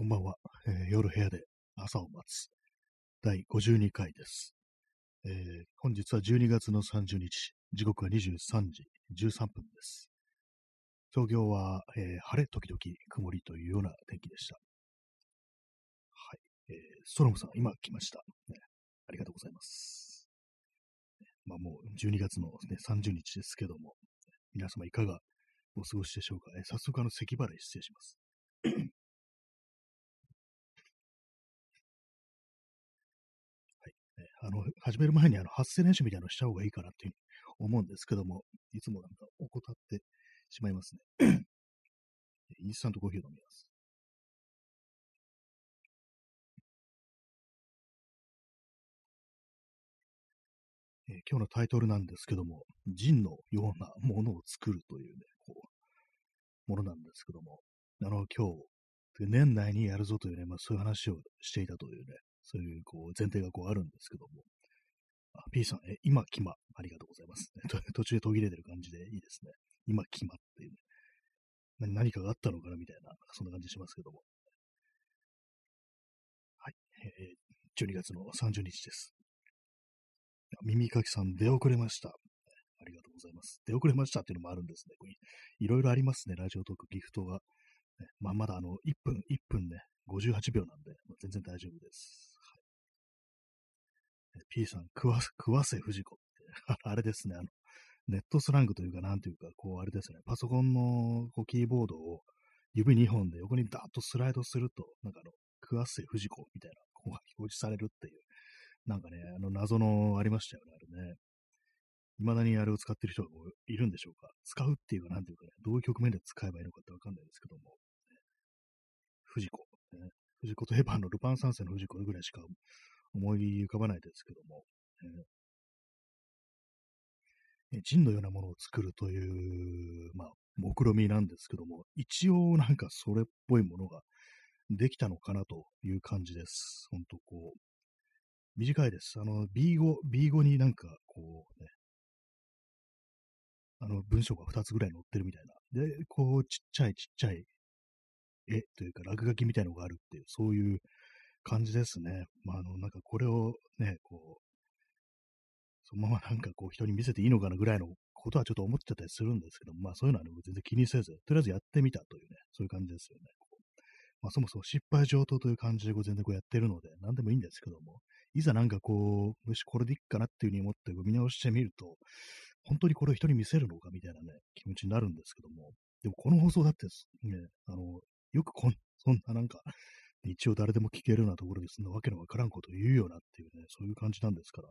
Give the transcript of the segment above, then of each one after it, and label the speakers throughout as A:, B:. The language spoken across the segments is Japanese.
A: こんばんは、えー夜部屋で朝を待つ第52回です、えー本日は12月の30日、時刻は23時13分です。東京は、えー晴れ時々曇りというような天気でした。はい。えーストロムさん、今来ました、ね。ありがとうございます。まあもう12月の、ね、30日ですけども、皆様いかがお過ごしでしょうか。え早速あの咳払い失礼します。あの、始める前にあの発声練習みたいなのした方がいいかなっていう思うんですけども、いつもなんか怠ってしまいますね。インスタントコーヒーを飲みます。えー今日のタイトルなんですけども、ジンのようなものを作るというね、こう、ものなんですけども、あの、今日、年内にやるぞというね、まあそういう話をしていたというね、そういうこう前提がこうあるんですけども。あ、P さん、え、今、決ま。ありがとうございます。途中で途切れてる感じでいいですね。今、決まっていうね。何かがあったのかなみたいな、そんな感じしますけども。はい。えー、12月の30日です。耳かきさん、出遅れました。ありがとうございます。出遅れましたっていうのもあるんですね。これいろいろありますね。ラジオトーク、ギフトが。ねまあ、まだあの、1分、1分ね、58秒なんで、まあ全然大丈夫です。P さん、食わせ、食わせ藤子って、あれですね、あの、ネットスラングというか、なんというか、こう、あれですね、パソコンのこうキーボードを指2本で横にダーッとスライドすると、なんかあの、食わせ藤子みたいな、こう、表示されるっていう、なんかね、あの、謎のありましたよね、あれね。未だにあれを使ってる人がいるんでしょうか。使うっていうか、なんていうかね、どういう局面で使えばいいのかってわかんないですけども、藤子、ね。藤子といえばあの、ルパン三世の藤子ぐらいしか思い浮かばないですけども、えー、ジンのようなものを作るという、まあ、目論みなんですけども、一応なんかそれっぽいものができたのかなという感じです。ほんとこう、短いです。あの、B5、B5 になんかこうね、あの、文章が2つぐらい載ってるみたいな。で、こう、ちっちゃいちっちゃい絵というか落書きみたいのがあるっていう、そういう感じですね。まあ、あの、なんかこれをね、こう、そのままなんかこう人に見せていいのかなぐらいのことはちょっと思っちゃったりするんですけどまあそういうのはね、全然気にせず、とりあえずやってみたというね、そういう感じですよね。まあそもそも失敗上等という感じでこう全然こうやってるので、なんでもいいんですけども、いざなんかこう、よし、これでいいかなっていうふうに思って見直してみると、本当にこれを人に見せるのかみたいなね、気持ちになるんですけども、でもこの放送だってね、あの、よくこんそんななんか、一応誰でも聞けるようなところでそんなわけのわからんことを言うようなっていうね、そういう感じなんですから、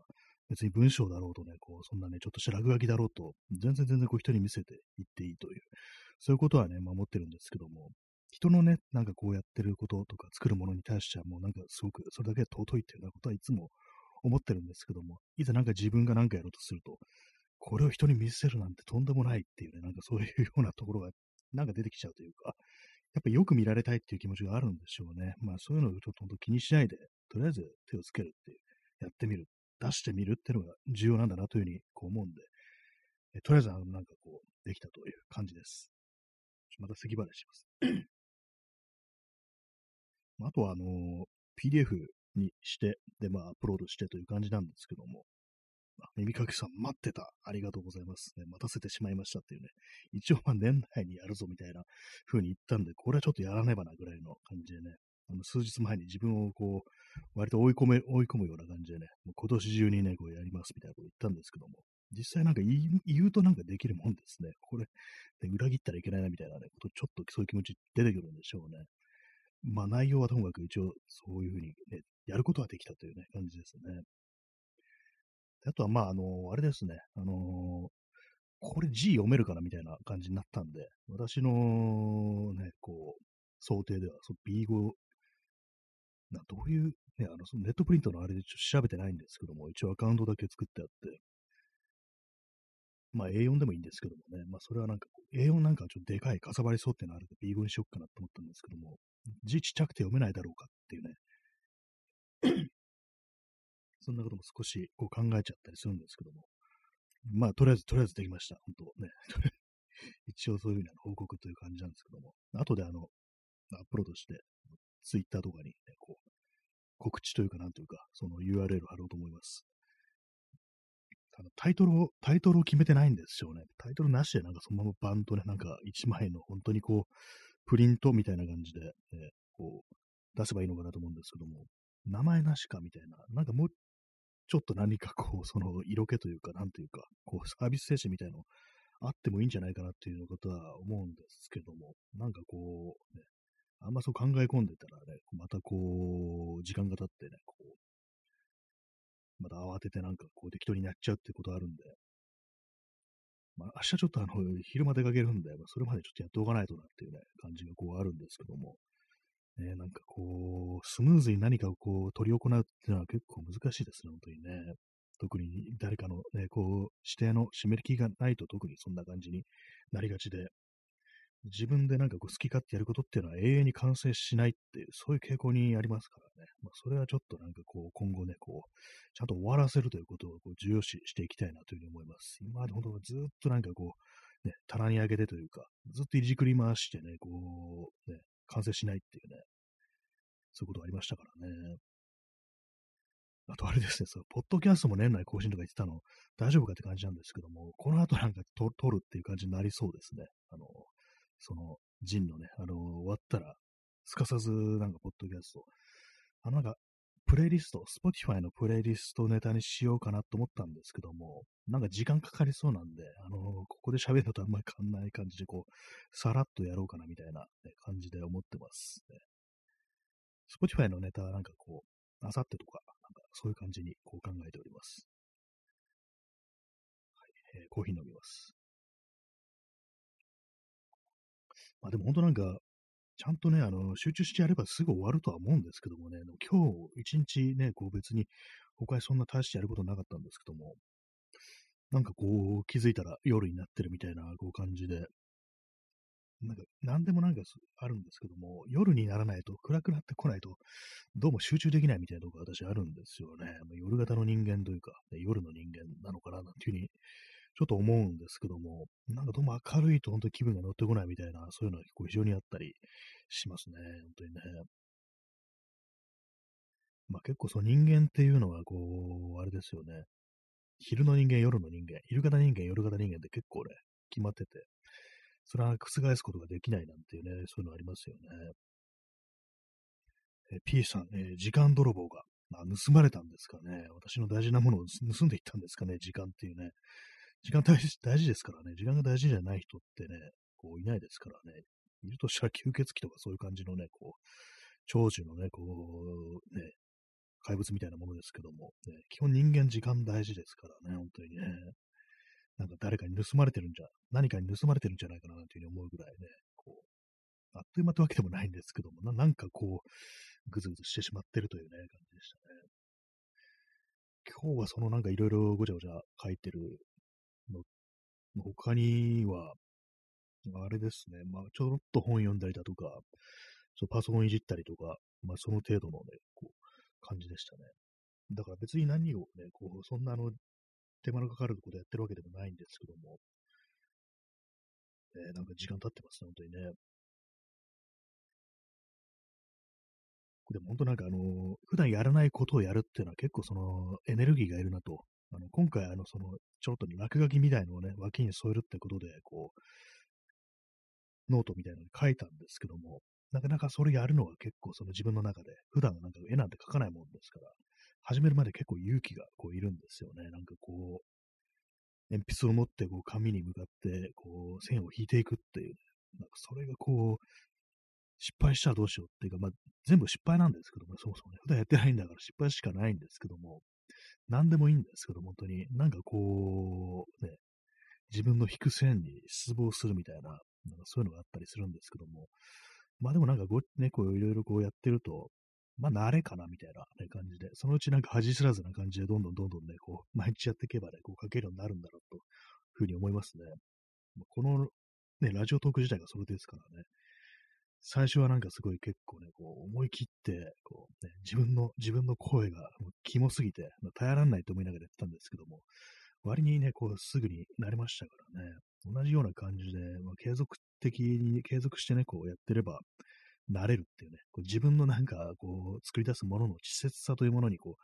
A: 別に文章だろうとね、こう、そんなね、ちょっとした落書きだろうと、全然全然こう人に見せていっていいという、そういうことはね、守ってるんですけども、人のね、なんかこうやってることとか作るものに対してはもうなんかすごくそれだけ尊いっていうようなことはいつも思ってるんですけども、いざなんか自分が何かやろうとすると、これを人に見せるなんてとんでもないっていうね、なんかそういうようなところがなんか出てきちゃうというか、やっぱよく見られたいっていう気持ちがあるんでしょうね。まあそういうのをちょっと本当気にしないで、とりあえず手をつけるっていう、やってみる、出してみるっていうのが重要なんだなというふうにこう思うんで、えとりあえずあのなんかこう、できたという感じです。また咳払いします。あとはあの PDF にして、でまあアップロードしてという感じなんですけども、耳かきさん待ってた。ありがとうございます、ね。待たせてしまいましたっていうね。一応まあ年内にやるぞみたいな風に言ったんで、これはちょっとやらねばなぐらいの感じでね。あの数日前に自分をこう、割と追い込め、追い込むような感じでね、もう今年中にね、こうやりますみたいなこと言ったんですけども、実際なんか言うとなんかできるもんですね。これ、で裏切ったらいけないなみたいなね、こと、ちょっとそういう気持ち出てくるんでしょうね。まあ内容はともかく一応そういうふうにね、やることはできたというね、感じですね。あとは、まあ、あのあれですね、あのこれ字読めるかなみたいな感じになったんで、私のね、こう、想定では、その B5、などういう、ね、あの、そのネットプリントのあれでちょっと調べてないんですけども、一応アカウントだけ作ってあって、まあ A4 でもいいんですけどもね、まあそれはなんか、A4 なんかちょっとでかいかさばりそうっていうのあるんで B5 にしよっかなと思ったんですけども、字ちっちゃくて読めないだろうかっていうね、そんなことも少しこう考えちゃったりするんですけども。まあ、とりあえず、とりあえずできました。本当ね。一応そういうふうな報告という感じなんですけども。後であの、アップロードして、ツイッターとかに、ね、こう、告知というか、なんというか、その URL 貼ろうと思います。あのタイトルを、タイトルを決めてないんですよね。タイトルなしでなんかそのままバンとね、なんか1枚の本当にこう、プリントみたいな感じで、ね、こう、出せばいいのかなと思うんですけども、名前なしかみたいな、なんかもうちょっと何かこう、その色気というか、なんというか、こう、サービス精神みたいのあってもいいんじゃないかなっていうことは思うんですけども、なんかこう、ね、あんまそう考え込んでたらね、またこう、時間が経ってね、こう、また慌ててなんかこう適当にやっちゃうってことあるんで、まあ明日ちょっとあの、昼間出かけるんで、まあ、それまでちょっとやっておかないとなっていうね、感じがこうあるんですけども、ね、なんかこう、スムーズに何かをこう、取り行うっていうのは結構難しいですね、本当にね。特に誰かのね、こう、指定の湿りがないと特にそんな感じになりがちで、自分でなんかこう好き勝手やることっていうのは永遠に完成しないっていう、そういう傾向にありますからね。まあ、それはちょっとなんかこう、今後ね、こう、ちゃんと終わらせるということをこう重要視していきたいなというふうに思います。今まで本当ずっとなんかこう、ね、棚に上げてというか、ずっといじくり回してね、こう、ね、完成しないっていうね、そういうことがありましたからね。あとあれですね、そのポッドキャストも年内更新とか言ってたの、大丈夫かって感じなんですけども、この後なんか撮るっていう感じになりそうですね。あの、その、ジンのね、あの、終わったら、すかさず、なんか、ポッドキャスト、あの、なんか、プレイリスト、Spotify のプレイリストネタにしようかなと思ったんですけども、なんか時間かかりそうなんで、あのここで喋るのとあんまり変わんない感じで、こう、さらっとやろうかなみたいな、ね、感じで思ってます、ね。Spotify のネタはなんかこう、あさってとか、なんかそういう感じにこう考えております。はい、えー、コーヒー飲みます。まあでも本当なんか、ちゃんとね、あの、集中してやればすぐ終わるとは思うんですけどもね、今日一日ね、こう別に他にそんな大してやることなかったんですけども、なんかこう気づいたら夜になってるみたいなこう感じで、なんか何でもなんかあるんですけども、夜にならないと、暗くなってこないと、どうも集中できないみたいなとこが私あるんですよね。ま、夜型の人間というか、夜の人間なのかななんていうふうにちょっと思うんですけども、なんかどうも明るいと本当に気分が乗ってこないみたいな、そういうのが結構非常にあったりしますね。本当にね。まあ結構その人間っていうのは、こう、あれですよね。昼の人間、夜の人間、昼型人間、夜型人間って結構ね、決まってて、それは覆すことができないなんていうね、そういうのありますよね。え P さん、えー、時間泥棒が、まあ、盗まれたんですかね。私の大事なものを盗んでいったんですかね、時間っていうね。時間大事大事ですからね、時間が大事じゃない人ってね、こういないですからね、いるとしたら吸血鬼とかそういう感じのね、こう、長寿のね、こう、ね、怪物みたいなものですけども、ね、基本人間時間大事ですからね、本当にね。なんか誰かに盗まれてるんじゃ、何かに盗まれてるんじゃないかなというふうに思うぐらいね、こう、あっという間ってわけでもないんですけども、ななんかこう、ぐずぐずしてしまってるというね、感じでしたね。今日はそのなんかいろいろごちゃごちゃ書いてるの他には、あれですね、まあ、ちょろっと本読んだりだとか、そうパソコンいじったりとか、まあ、その程度のね、こう、感じでしたね。だから別に何をね、こう、そんなあの、手間のかかることやってるわけでもないんですけども、えー、なんか時間経ってますね、本当にね。でも本当なんかあの、普段やらないことをやるっていうのは結構そのエネルギーがいるなとあの今回、あの、その、ちょっと落書きみたいのをね、脇に添えるってことで、こう、ノートみたいなのに書いたんですけども、なかなかそれやるのは結構その自分の中で、普段なんか絵なんて描かないもんですから、始めるまで結構勇気がこういるんですよね。なんかこう、鉛筆を持ってこう紙に向かってこう線を引いていくっていう、ね、なんかそれがこう、失敗したらどうしようっていうか、まあ、全部失敗なんですけども、そもそもね、普段やってないんだから失敗しかないんですけども、何でもいいんですけど、本当に、なんかこう、ね、自分の引く線に失望するみたいな、なんかそういうのがあったりするんですけども、まあでもなんかご、ね、こういろいろこうやってると、まあ慣れかなみたいな、感じで、そのうちなんか恥知らずな感じでどんどんどんどんね、こう、毎日やっていけばね、こう書けるようになるんだろうというふうに思いますね。このね、ラジオトーク自体がそれですからね、最初はなんかすごい結構ね、こう思い切って、こうね、自分の、自分の声がもうキモすぎて、まあ、耐えられないと思いながらやってたんですけども、割にね、こうすぐになりましたからね、同じような感じで、まあ、継続的に、継続してね、こうやってれば、慣れるっていうね、こう自分のなんか、こう、作り出すものの稚拙さというものに、こ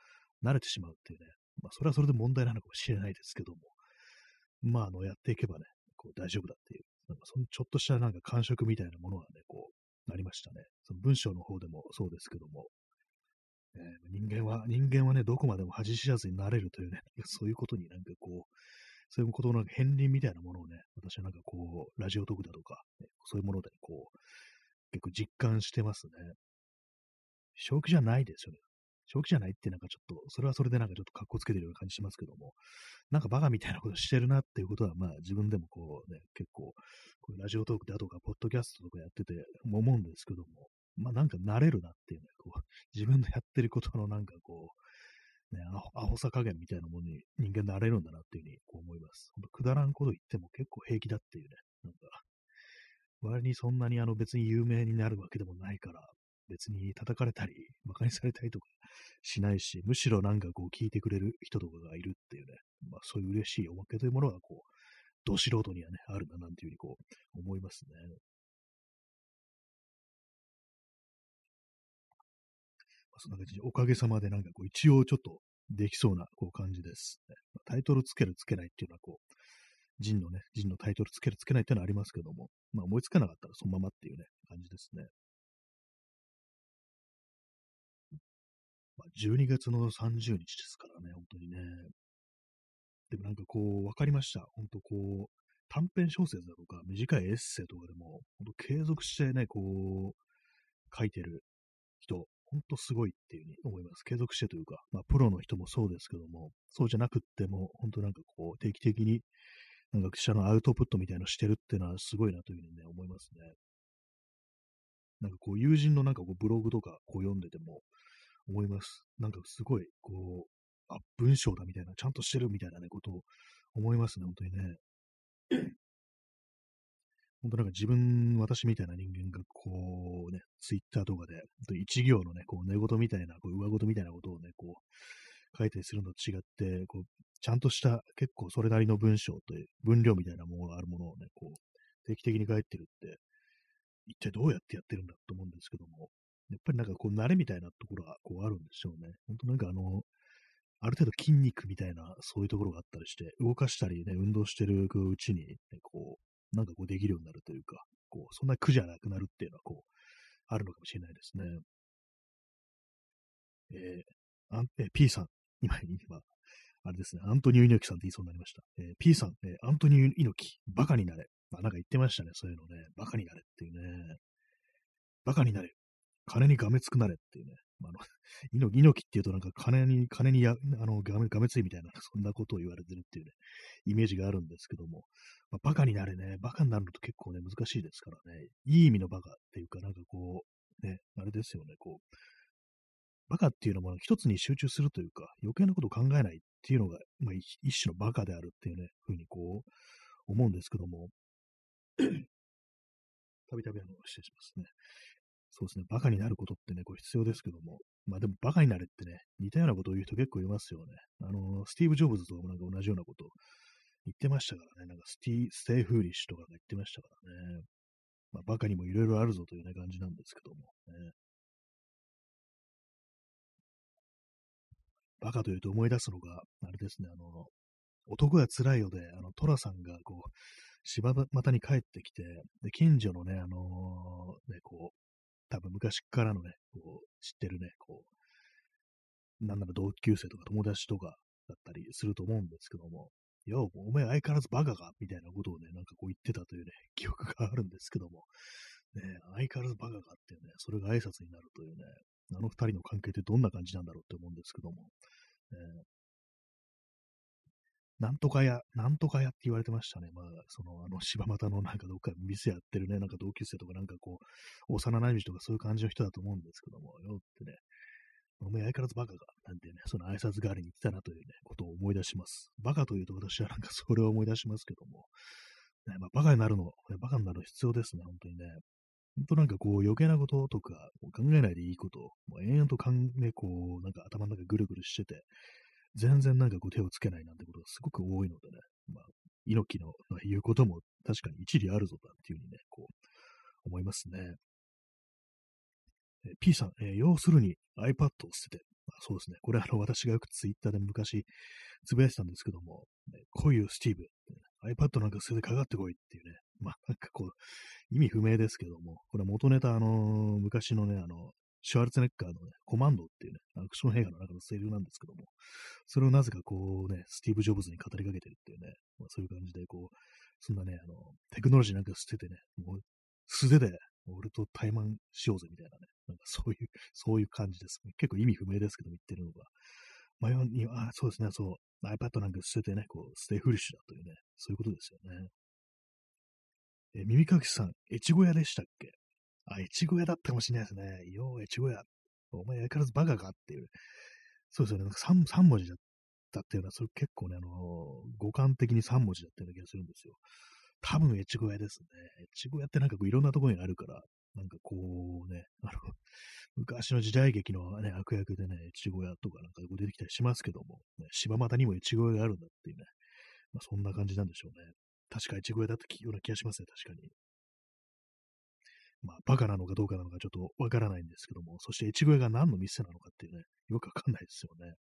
A: う、慣れてしまうっていうね、まあ、それはそれで問題なのかもしれないですけども、まあ、あの、やっていけばね、こう、大丈夫だっていう、なんか、そのちょっとしたなんか感触みたいなものはね、こう、なりましたね。その文章の方でもそうですけども、えー、人間は、人間はね、どこまでも恥知らずになれるというね、そういうことになんかこう、そういうことの片鱗みたいなものをね、私はなんかこう、ラジオトークだとか、ね、そういうものでこう、結構実感してますね。正気じゃないですよね。正気じゃないってなんかちょっと、それはそれでなんかちょっと格好つけてるような感じしますけども、なんかバカみたいなことしてるなっていうことは、まあ自分でもこうね、結構、こうラジオトークだとか、ポッドキャストとかやってて思うんですけども、まあなんか慣れるなっていうね、こう、自分のやってることのなんかこう、ね、アホさ加減みたいなものに人間慣れるんだなっていうふうにこう思います。ほんとくだらんこと言っても結構平気だっていうね、なんか、割にそんなにあの別に有名になるわけでもないから、別に叩かれたり、馬鹿にされたりとかしないし、むしろなんかこう聞いてくれる人とかがいるっていうね、まあそういう嬉しいおまけというものがこう、ど素人にはね、あるんだなんていうふうにこう思いますね。まあそんな感じで、おかげさまでなんかこう一応ちょっとできそうなこう感じです、ね。タイトルつけるつけないっていうのはこう、人のね、人のタイトルつけるつけないっていうのはありますけども、まあ思いつかなかったらそのままっていうね、感じですね。12月の30日ですからね、本当にね。でもなんかこう、わかりました。本当こう、短編小説だとか、短いエッセイとかでも、本当継続してね、こう、書いてる人、本当すごいっていうふうに思います。継続してというか、まあ、プロの人もそうですけども、そうじゃなくっても、本当なんかこう、定期的になんか記者のアウトプットみたいなのしてるっていうのはすごいなというふうにね、思いますね。なんかこう、友人のなんかこう、ブログとかこう読んでても思います。なんかすごい、こう、あ、文章だみたいな、ちゃんとしてるみたいなね、ことを思いますね、本当にね。本当なんか自分、私みたいな人間がこうね、ツイッターとかで、一行のね、こう寝言みたいな、こう上言みたいなことをね、こう書いたりするのと違って、こうちゃんとした結構それなりの文章という、分量みたいなものがあるものをね、こう、定期的に書いてるって、一体どうやってやってるんだと思うんですけども、やっぱりなんかこう、慣れみたいなところがこうあるんでしょうね。本当なんかあの、ある程度筋肉みたいな、そういうところがあったりして、動かしたりね、運動してるうちに、ね、こう、なんかこうできるようになるというか、こう、そんな苦じゃなくなるっていうのは、こう、あるのかもしれないですね。えー、あんえ P さん、今、今、あれですね、アントニオ猪木さんって言いそうになりました。えー、P さん、えー、アントニオ猪木、バカになれ。まあ、なんか言ってましたね、そういうのね。バカになれっていうね。バカになれ。金にがめつくなれっていうね。まあ、あの、猪木、っていうとなんか金に、金にや、あの、がめ、がめついみたいな、そんなことを言われてるっていうね、イメージがあるんですけども、まあ、バカになれね、バカになるのと結構ね、難しいですからね、いい意味のバカっていうか、なんかこう、ね、あれですよね、こう、バカっていうのも一つに集中するというか、余計なことを考えないっていうのが、まあ、一種のバカであるっていうね、ふうにこう、思うんですけども、たびたびあの、失礼しますね。そうですね、バカになることってね、こう必要ですけども、まあでもバカになれってね、似たようなことを言う人結構いますよね。あの、スティーブ・ジョブズともなんか同じようなことを言ってましたからね、なんかスティー stay foolish とかが言ってましたからね。まあ、バカにもいろいろあるぞというね、感じなんですけども、ね。バカというと思い出すのが、あれですね、あの、男が辛いよで、あの、トラさんが、こう、柴又に帰ってきて、で、近所のね、あのー、ね、こう、多分昔からのね、こう、知ってるね、こう、なんなら同級生とか友達とかだったりすると思うんですけども、よ、お前相変わらずバカかみたいなことをね、なんかこう言ってたというね、記憶があるんですけども、ね、相変わらずバカかっていうね、それが挨拶になるというね、あの二人の関係ってどんな感じなんだろうって思うんですけども、えー、なんとか屋、なんとか屋って言われてましたね。まあ、その、あの、柴又のなんかどっか店やってるね、なんか同級生とかなんかこう、幼馴染とかそういう感じの人だと思うんですけども、よってね、お前相変わらずバカか、なんてね、その挨拶代わりに言ってたなというね、ことを思い出します。バカというと私はなんか それを思い出しますけども、ね、まあ、バカになるの、バカになる必要ですね、本当にね。本当なんかこう余計なこととか考えないでいいことを、もう延々と考え、こう、なんか頭の中ぐるぐるしてて、全然なんかこう手をつけないなんてことがすごく多いのでね、まあ、猪木の言うことも確かに一理あるぞだっていうふうにね、こう、思いますね。え P さん、えー要するに iPad を捨てて、あそうですね。これあの、私がよくツイッターで昔つぶやいてたんですけども、ね、こういうスティーブ、iPad なんか捨ててかかってこいっていうね、まあなんかこう、意味不明ですけども、これ元ネタあのー昔のね、あの、シュワルツェネッカーのね、コマンドっていうね、アクション映画の中のセリフなんですけども、それをなぜかこうね、スティーブ・ジョブズに語りかけてるっていうね、まあ、そういう感じで、こう、そんなね、あの、テクノロジーなんか捨ててね、もう素手で俺と怠慢しようぜみたいなね、なんかそういう、そういう感じです。結構意味不明ですけど、言ってるのが。迷いに、あ、そうですね、そう、iPad なんか捨ててね、こう、 stay foolish だというね、そういうことですよね。え、耳かきさん、越後屋でしたっけ？あ、越後屋だったかもしれないですね。よう、越後屋。お前、相変わらずバカかっていう。そうですよね。なんか 3, 3文字だったっていうのは、それ結構ね、あのー語感的に3文字だったような気がするんですよ。多分、越後屋ですね。越後屋ってなんかこういろんなところにあるから、なんかこうね、あの、昔の時代劇のね、悪役でね、越後屋とかなんかこう出てきたりしますけども、ね、柴又にも越後屋があるんだっていうね、まあ、そんな感じなんでしょうね。確か越後屋だったような気がしますね、確かに。まあ、バカなのかどうかなのかちょっとわからないんですけども、そして越後屋が何の店なのかっていうね、よくわかんないですよね。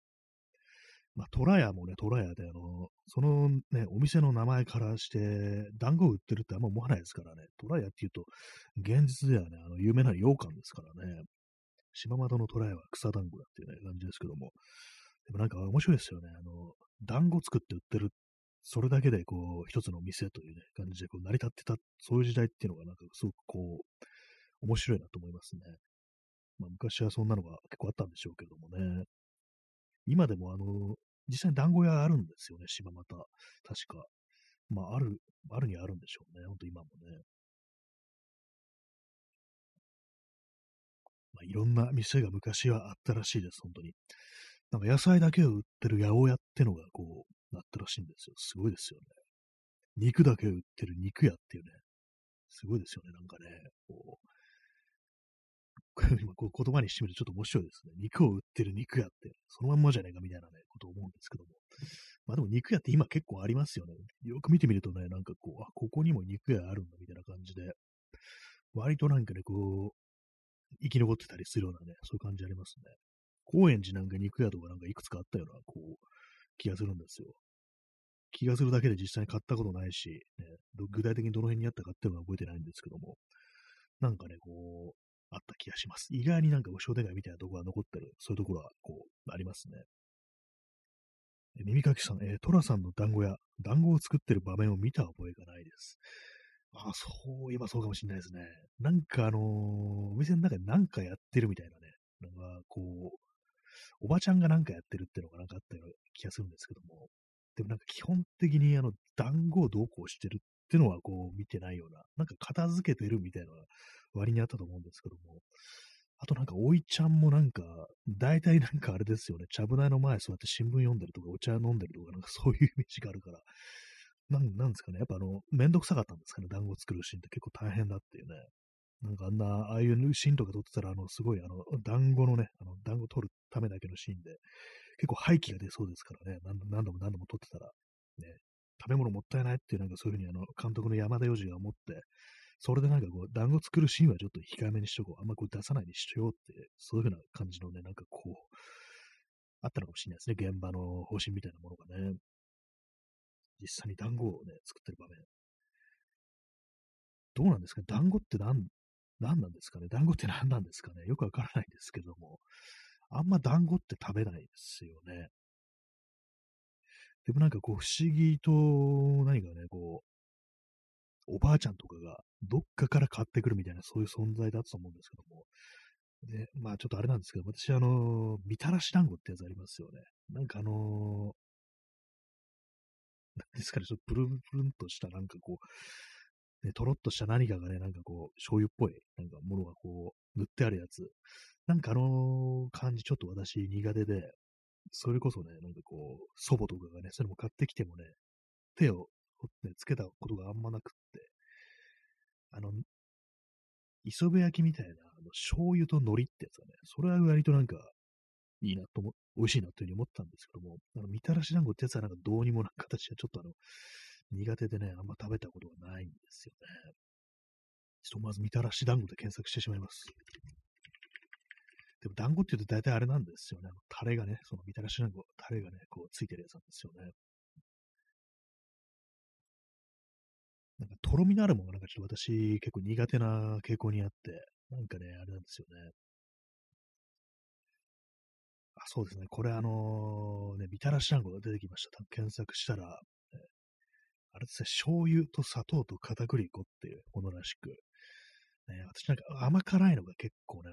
A: まあ、トラヤもね、トラヤで、あの、そのね、お店の名前からして、団子を売ってるってあんま思わないですからね。トラヤっていうと、現実ではね、あの、有名な羊羹ですからね。島窓のトラヤは草団子だっていうね、感じですけども。でもなんか面白いですよね。あの、団子作って売ってる。それだけで、こう、一つの店というね、感じで、こう、成り立ってた、そういう時代っていうのが、なんか、すごくこう、面白いなと思いますね。まあ、昔はそんなのが結構あったんでしょうけどもね。今でもあの、実際に団子屋あるんですよね、島又。確か。まあ、ある、あるにはあるんでしょうね。ほんと今もね。まあ、いろんな店が昔はあったらしいです、本当に。なんか野菜だけを売ってる八百屋ってのがこう、なったらしいんですよ。すごいですよね。肉だけを売ってる肉屋っていうね。すごいですよね、なんかね。こう こう言葉にしてみるとちょっと面白いですね。肉を売ってる肉屋って、そのまんまじゃないかみたいなね、ことを思うんですけども。まあでも肉屋って今結構ありますよね。よく見てみるとね、なんかこう、あ、ここにも肉屋あるんだみたいな感じで、割となんかね、こう、生き残ってたりするようなね、そういう感じありますね。高円寺なんか肉屋とかなんかいくつかあったような、こう、気がするんですよ。気がするだけで実際に買ったことないし、ね、具体的にどの辺にあったかっていうのは覚えてないんですけども、なんかね、こう、あった気がします。意外になんか商店街みたいなところが残ってる、そういうところは、こう、ありますね。耳かきさん、えー、トラさんの団子屋、団子を作ってる場面を見た覚えがないです。あ、そういえばそうかもしれないですね。なんかあのー、お店の中で何かやってるみたいなね、なんかこう、おばちゃんがなんかやってるっていうのがなんかあったような気がするんですけども、でもなんか基本的にあの、団子をどうこうしてるっていうのはこう見てないような、なんか片付けてるみたいな割にあったと思うんですけども、あとなんか、おいちゃんもなんか、大体なんかあれですよね、ちゃぶ台の前そうやって新聞読んでるとか、お茶飲んでるとか、なんかそういうイメージがあるから、なんなんですかね、やっぱあの、めんどくさかったんですかね、団子作るシーンって結構大変だっていうね。なんかあんな、ああいうシーンとか撮ってたら、あの、すごい、あの、団子のね、あの、団子取るためだけのシーンで、結構廃棄が出そうですからね、何度も何度も撮ってたら、食べ物もったいないっていう、なんかそういうふうにあの、監督の山田洋次が思って、それでなんかこう、団子作るシーンはちょっと控えめにしとこう。あんまこう出さないにしようって、そういうふうな感じのね、なんかこう、あったのかもしれないですね。現場の方針みたいなものがね。実際に団子をね、作ってる場面。どうなんですかね？団子って何、何なんですかね？団子って何なんですかね？よくわからないんですけども。あんま団子って食べないですよね。でもなんかこう不思議と何かね、こう、おばあちゃんとかがどっかから買ってくるみたいな、そういう存在だったと思うんですけども。で、まあちょっとあれなんですけど、私あの、みたらし団子ってやつありますよね。なんかあのなんですかね、ちょっとプルンプルンとしたなんかこう、ね、とろっとした何かがね、なんかこう、醤油っぽい、なんかものがこう、塗ってあるやつ。なんかあの感じちょっと私苦手で、それこそね、なんかこう、祖母とかがね、それも買ってきてもね、手をね、つけたことがあんまなくって、あの、磯辺焼きみたいな、あの醤油と海苔ってやつはね、それは割となんか、いいなと思、美味しいなというふうに思ったんですけども、あの、みたらし団子ってやつはなんかどうにもな形でちょっとあの、苦手でね、あんま食べたことがないんですよね。ちょっとまずみたらし団子で検索してしまいます。でも団子って言うと大体あれなんですよね。タレがね、そのみたらし団子、タレがね、こうついてるやつなんですよね。なんか、とろみのあるものがなんかちょっと私結構苦手な傾向にあって、なんかね、あれなんですよね。あ、そうですね。これあのー、ね、みたらし団子が出てきました。検索したら、ね、あれですね、醤油と砂糖と片栗粉っていうものらしく、ね、私なんか甘辛いのが結構ね、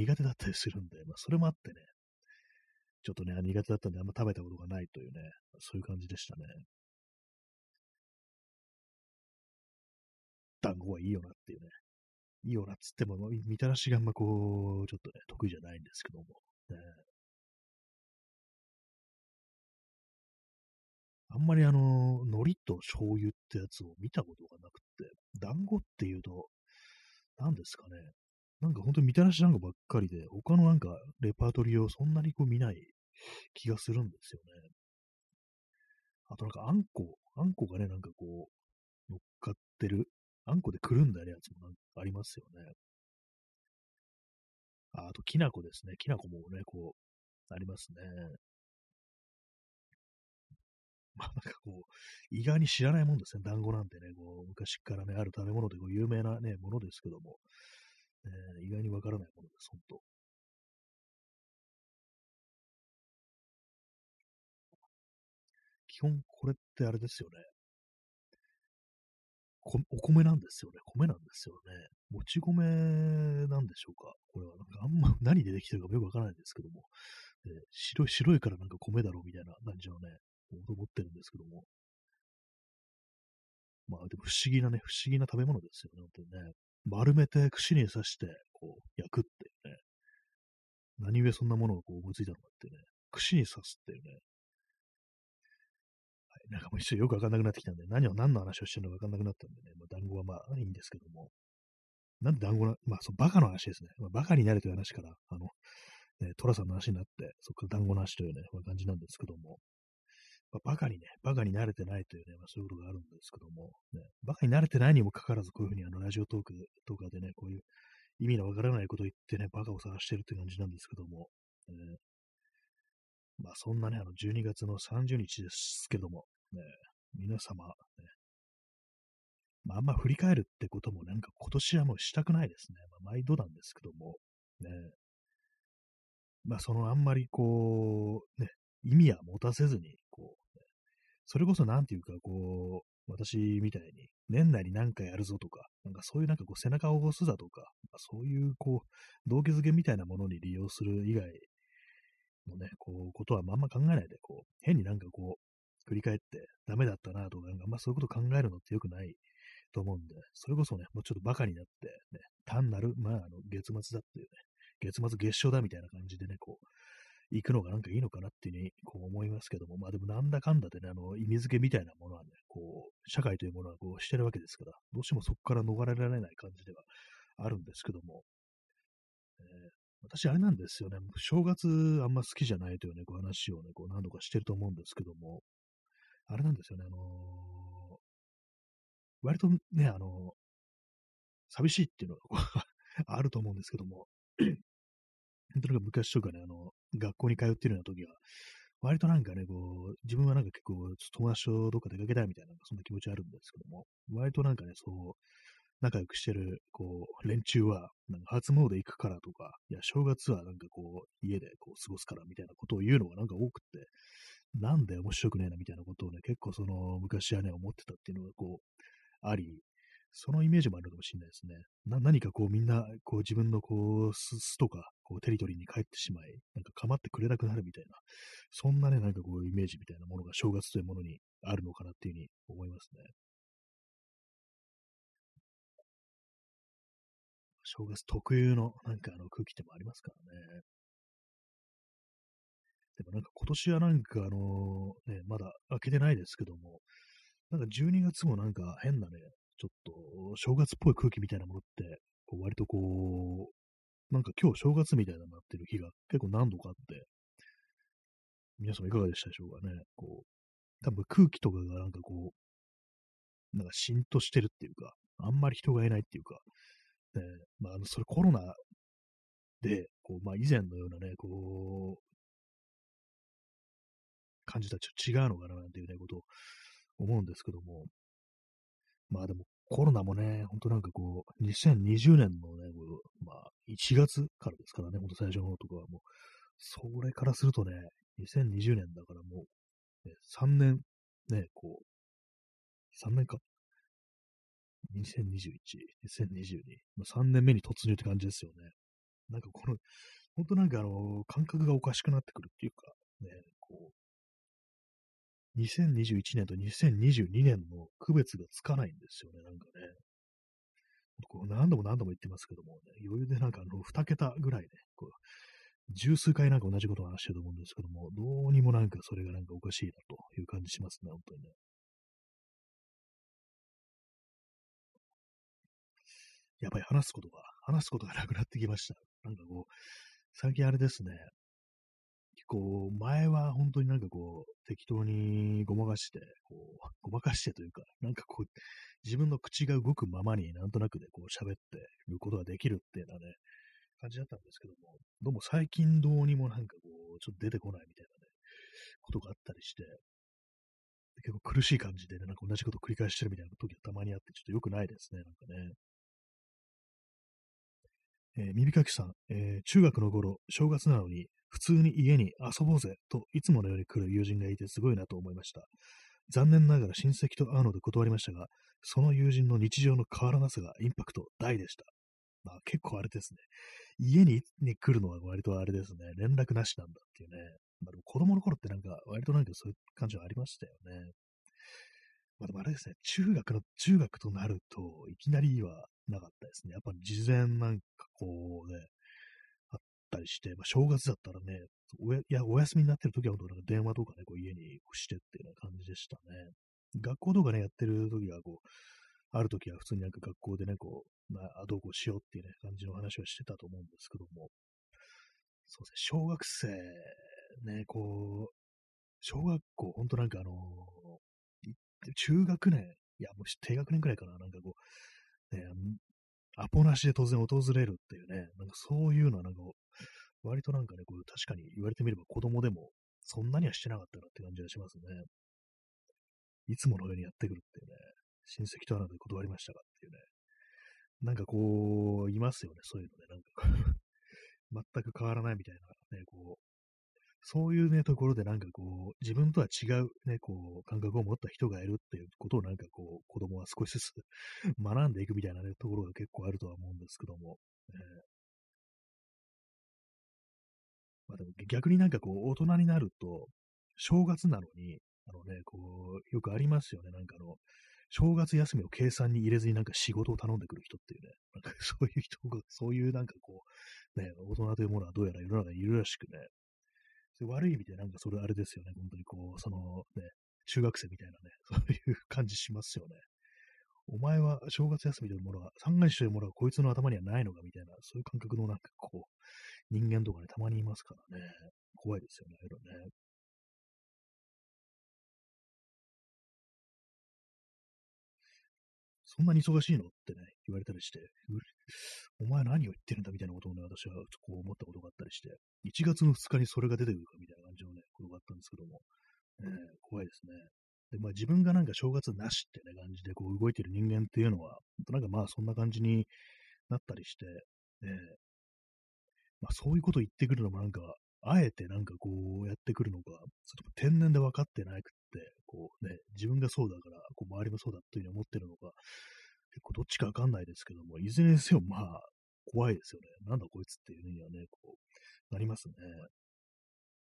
A: 苦手だったりするんで、まあそれもあってね、ちょっとね、苦手だったんであんま食べたことがないというね、そういう感じでしたね。団子はいいよなっていうね。いいよなっつっても、みたらしがあんまこう、ちょっとね、得意じゃないんですけども。ね、あんまりあの、海苔と醤油ってやつを見たことがなくて、団子っていうと、何ですかね。なんか本当にみたらし団子ばっかりで、他のなんかレパートリーをそんなにこう見ない気がするんですよね。あとなんかあんこ、あんこがね、なんかこう、乗っかってるあんこでくるんだねやつもありますよね。ああと、きな粉ですね。きな粉もね、こう、ありますね。まあ、なんかこう、意外に知らないもんですね。団子なんてね、こう、昔からね、ある食べ物でこう有名なね、ものですけども、えー、意外にわからないものです、本当基本、これってあれですよね。お米なんですよね。米なんですよね。もち米なんでしょうか？これはなんかあんま 何でできてるかよくわからないんですけども。で白い、白いからなんか米だろうみたいな感じのね、思ってるんですけども。まあでも不思議なね、不思議な食べ物ですよね、本当にね。丸めて串に刺して、こう、焼くっていうね。何故そんなものをこう思いついたのかってね。串に刺すっていうね。はいなんかもう一瞬よくわかんなくなってきたんで、何を何の話をしてるのかわかんなくなったんでね、まあ、団子はまあいいんですけども。なんで団子な、まあそう、バカの話ですね。まあ、バカになるという話から、あの、ね、トラさんの話になって、そこから団子の話というね、まあ、感じなんですけども。バカにね、バカに慣れてないというね、まあ、そういうことがあるんですけども、ね、バカに慣れてないにもかかわらず、こういうふうにあのラジオトークとかでね、こういう意味のわからないことを言ってね、バカを探してるって感じなんですけども、え、まあそんなね、あの12月の30日ですけども、ね、皆様、ね、まあ、あんま振り返るってこともなんか今年はもうしたくないですね。まあ、毎度なんですけども、ね。まあ、そのあんまりこう、ね、意味は持たせずに、それこそなんていうか、こう、私みたいに、年内に何かやるぞとか、なんかそういうなんかこう背中を押すだとか、そういうこう、動機づけみたいなものに利用する以外のね、こう、ことはあんま考えないで、こう、変になんかこう、振り返ってダメだったなとか、あんまそういうこと考えるのって良くないと思うんで、それこそね、もうちょっとバカになって、ね、単なる、まあ、あの、月末だっていうね、月末月賞だみたいな感じでね、こう、行くのがなんかいいのかなっていうふうにこう思いますけども、まあでもなんだかんだでね、あの、意味付けみたいなものはね、こう、社会というものはこうしてるわけですから、どうしてもそこから逃れられない感じではあるんですけども、えー、私あれなんですよね、正月あんま好きじゃないというね、こう話をね、こう何度かしてると思うんですけども、あれなんですよね、あのー、割とね、あのー、寂しいっていうのが あると思うんですけども、本当に昔とかね、あの、学校に通ってるような時は、割となんかね、こう、自分はなんか結構、友達とどっか出かけたいみたいな、そんな気持ちあるんですけども、割となんかね、そう、仲良くしてる、こう、連中は、なんか初詣行くからとか、いや、正月はなんかこう、家でこう過ごすからみたいなことを言うのがなんか多くて、なんで面白くねえなみたいなことをね、結構その昔はね、思ってたっていうのがこう、あり、そのイメージもあるかもしれないですね。な何かこうみんな、こう自分のこう巣とか、こうテリトリーに帰ってしまい、なんか構ってくれなくなるみたいな、そんなね、なんかこうイメージみたいなものが正月というものにあるのかなっていうふうに思いますね。正月特有のなんかあの空気ってもありますからね。でもなんか今年はなんかあのね、まだ開けてないですけども、なんか12月もなんか変なね、ちょっと正月っぽい空気みたいなものって、こう割とこう、なんか今日正月みたいなになってる日が結構何度かあって、皆さんいかがでしたでしょうかね。こう、多分空気とかがなんかこう、なんかしんとしてるっていうか、あんまり人がいないっていうか、ね、まあ、あの、それコロナで、こう、まあ、以前のようなね、こう、感じとはちょっと違うのかななんていうね、ことを思うんですけども、まあでもコロナもね、ほんとなんかこう、2020年のね、まあ1月からですからね、ほんと最初の方とかはもう、それからするとね、2020年だからもう、ね、3年、ね、こう、3年か。2021、2022、3年目に突入って感じですよね。なんかこの、ほんとなんかあの、感覚がおかしくなってくるっていうか、ね、こう、2021年と2022年の区別がつかないんですよね、なんかね。こう何度も何度も言ってますけども、ね、余裕でなんかあの、2桁ぐらいね、こう、十数回なんか同じことを話してると思うんですけども、どうにもなんかそれがなんかおかしいなという感じしますね、本当にね。やっぱり話すことが、話すことがなくなってきました。なんかこう、最近あれですね、こう、前は本当になんかこう、適当にごまかして、こう、ごまかしてというか、なんかこう、自分の口が動くままになんとなくでこう喋ってることができるっていうのはね、感じだったんですけども、どうも最近どうにもなんかこう、ちょっと出てこないみたいなね、ことがあったりして、結構苦しい感じでね、なんか同じこと繰り返してるみたいな時がたまにあって、ちょっと良くないですね、なんかね。えー、耳かきさん、えー、中学の頃、正月なのに、普通に家に遊ぼうぜといつものように来る友人がいてすごいなと思いました。残念ながら親戚と会うので断りましたが、その友人の日常の変わらなさがインパクト大でした。まあ結構あれですね。家にに来るのは割とあれですね。連絡なしなんだっていうね。まあでも子供の頃ってなんか割となんかそういう感じはありましたよね。まあでもあれですね。中学の、中学となるといきなりはなかったですね。やっぱ事前なんかこうね、あったりして、まあ、正月だったらね、おやいや、お休みになってる時は本当なんか電話とかね、こう家にしてっていうような感じでしたね。学校とかね、やってる時は、こう、ある時は普通になんか学校でね、こう、まあ、どうこうしようっていうね、感じの話はしてたと思うんですけども、そうですね、小学生、ね、こう、小学校、ほんとなんかあのー、中学年、いや、もう低学年くらいかな、なんかこう、ね、アポなしで突然訪れるっていうね、なんかそういうのはなんか、割となんかね、こう確かに言われてみれば子供でもそんなにはしてなかったなって感じがしますね。いつものようにやってくるっていうね、親戚とはなので断りましたかっていうね。なんかこう、いますよね、そういうのね。なんか 全く変わらないみたいなね、こう、そういうね、ところでなんかこう、自分とは違うね、こう、感覚を持った人がいるっていうことをなんかこう、子供は少しずつ 学んでいくみたいなね、ところが結構あるとは思うんですけども、えー、まあでも逆になんかこう、大人になると、正月なのに、あのね、こう、よくありますよね、なんかあの、正月休みを計算に入れずになんか仕事を頼んでくる人っていうね、なんか そういう人が、そういうなんかこう、ね、大人というものはどうやら世の中にいるらしくね、悪い意味でなんかそれあれですよね、本当にこう、そのね、中学生みたいなね、そういう感じしますよね。お前は正月休みというものは、三が日というものはこいつの頭にはないのかみたいな、そういう感覚のなんかこう、人間とかね、たまにいますからね、怖いですよね、あれね。そんなに忙しいの？ってね、言われたりして、お前何を言ってるんだみたいなことをね、私はこう思ったことがあったりして、1月の2日にそれが出てくるかみたいな感じのね、ことがあったんですけども、えー、怖いですね。で、まあ自分がなんか正月なしってね、感じでこう動いてる人間っていうのは、なんかまあそんな感じになったりして、えー、まあそういうこと言ってくるのもなんか、あえてなんかこうやってくるのか、ちょっと天然で分かってなくって、こうね、自分がそうだから、こう周りもそうだというふうに思ってるのか、結構どっちかわかんないですけども、いずれにせよまあ、怖いですよね。なんだこいつっていうふうにはね、こう、なりますね。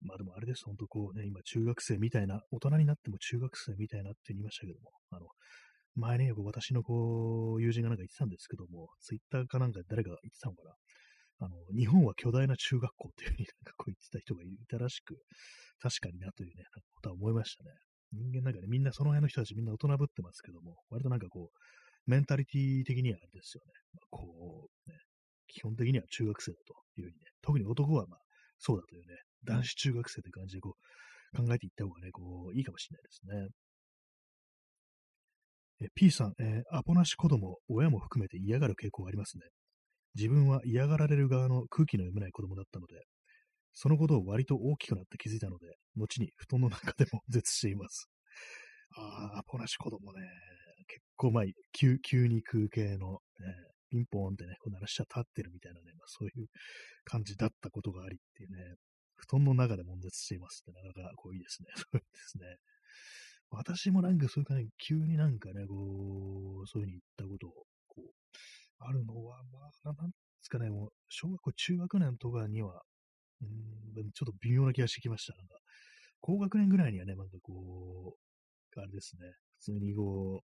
A: まあでもあれです、ほんとこうね、今中学生みたいな、大人になっても中学生みたいなって言いましたけども、あの、前ね、私のこう、友人がなんか言ってたんですけども、ツイッターかなんかで誰かが言ってたのかな。あの、日本は巨大な中学校っていうふうになんかこう言ってた人がいたらしく、確かになというね、ことは思いましたね。人間なんかね、みんなその辺の人たちみんな大人ぶってますけども、割となんかこう、メンタリティ的にはあれですよね。まあ、こう、ね、基本的には中学生だというふうにね、特に男はまあ、そうだというね、男子中学生という感じでこう、考えていった方がね、こう、いいかもしれないですね。え P さん、えー、アポなし子供、親も含めて嫌がる傾向がありますね。自分は嫌がられる側の空気の読めない子供だったので、そのことを割と大きくなって気づいたので、後に布団の中でも絶しています。ああ、アポなし子供ね。結構前、急、急に空系の、ね、ピンポーンってね、こう鳴らしちゃ立ってるみたいなね、まあ、そういう感じだったことがありっていうね、布団の中で悶絶していますって、なかなかこういいですね。そうですね。私もなんかそういう感じ、急になんかね、こう、そういう風に言ったことを、こう、あるのは、まあ、なんですかね、もう、小学校中学年とかには、うん、ちょっと微妙な気がしてきました。なんか、高学年ぐらいにはね、なんかこう、あれですね、普通にこう、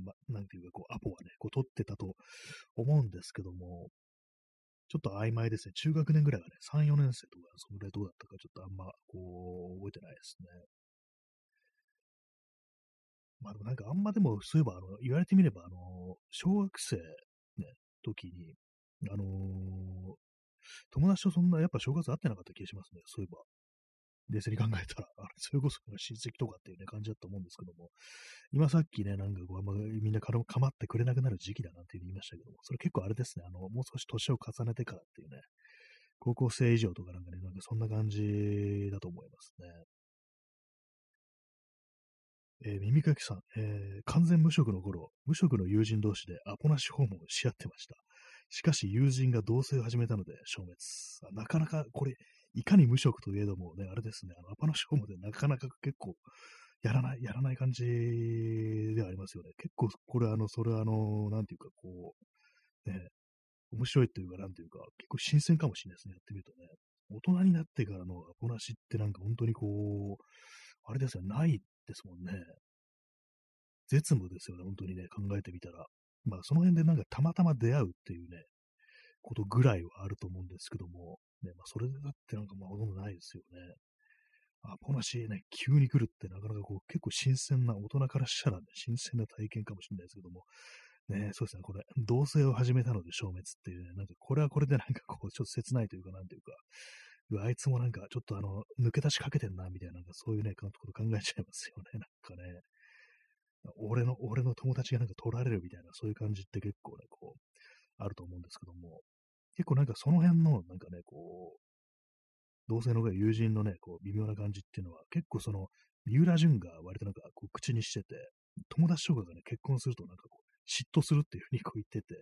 A: ま、なんていうか、こう、アポはね、こう取ってたと思うんですけども、ちょっと曖昧ですね。中学年ぐらいがね、3、4年生とか、そのぐらいどうだったか、ちょっとあんま、こう、覚えてないですね。まあでもなんかあんまでも、そういえば、あの、言われてみれば、あの、小学生、ね、時に、あのー、友達とそんな、やっぱ正月会ってなかった気がしますね。そういえば。冷静に考えたら、あれ、それこそ親戚とかっていうね、感じだと思うんですけども、今さっきね、なんかこう、あんまみんなかまってくれなくなる時期だなんて言いましたけども、それ結構あれですね、あの、もう少し年を重ねてからっていうね、高校生以上とかなんかね、なんかそんな感じだと思いますね。えー、耳かきさん、えー、完全無職の頃、無職の友人同士でアポなし訪問し合ってました。しかし友人が同棲を始めたので消滅。なかなかこれ、いかに無職といえどもね、あれですね、あのアポなし訪問でなかなか結構やらない、やらない感じではありますよね。結構これあの、それはあの、なんていうかこう、ね、面白いというか、なんていうか、結構新鮮かもしれないですね、やってみるとね。大人になってからのアポなしってなんか本当にこう、あれですよ、ないですもんね。絶務ですよね、本当にね、考えてみたら。まあ、その辺でなんかたまたま出会うっていうね、ことぐらいはあると思うんですけども、ね、まあ、それだってなんかまあ、ほとんどないですよね。アポなしね、急に来るってなかなかこう、結構新鮮な、大人からしたらね、新鮮な体験かもしれないですけども、ね、そうですね、これ、同棲を始めたので消滅っていうね、なんかこれはこれでなんかこう、ちょっと切ないというか、なんていうか、あいつもなんかちょっとあの、抜け出しかけてんな、みたいな、なんかそういうね、こと考えちゃいますよね、なんかね。俺の、俺の友達がなんか取られるみたいな、そういう感じって結構ね、こう、あると思うんですけども、結構なんかその辺の、なんかね、こう、同性の友人のね、こう、微妙な感じっていうのは、結構その、三浦淳が割となんかこう口にしてて、友達とかがね、結婚するとなんかこう、嫉妬するっていうふうにこう言ってて、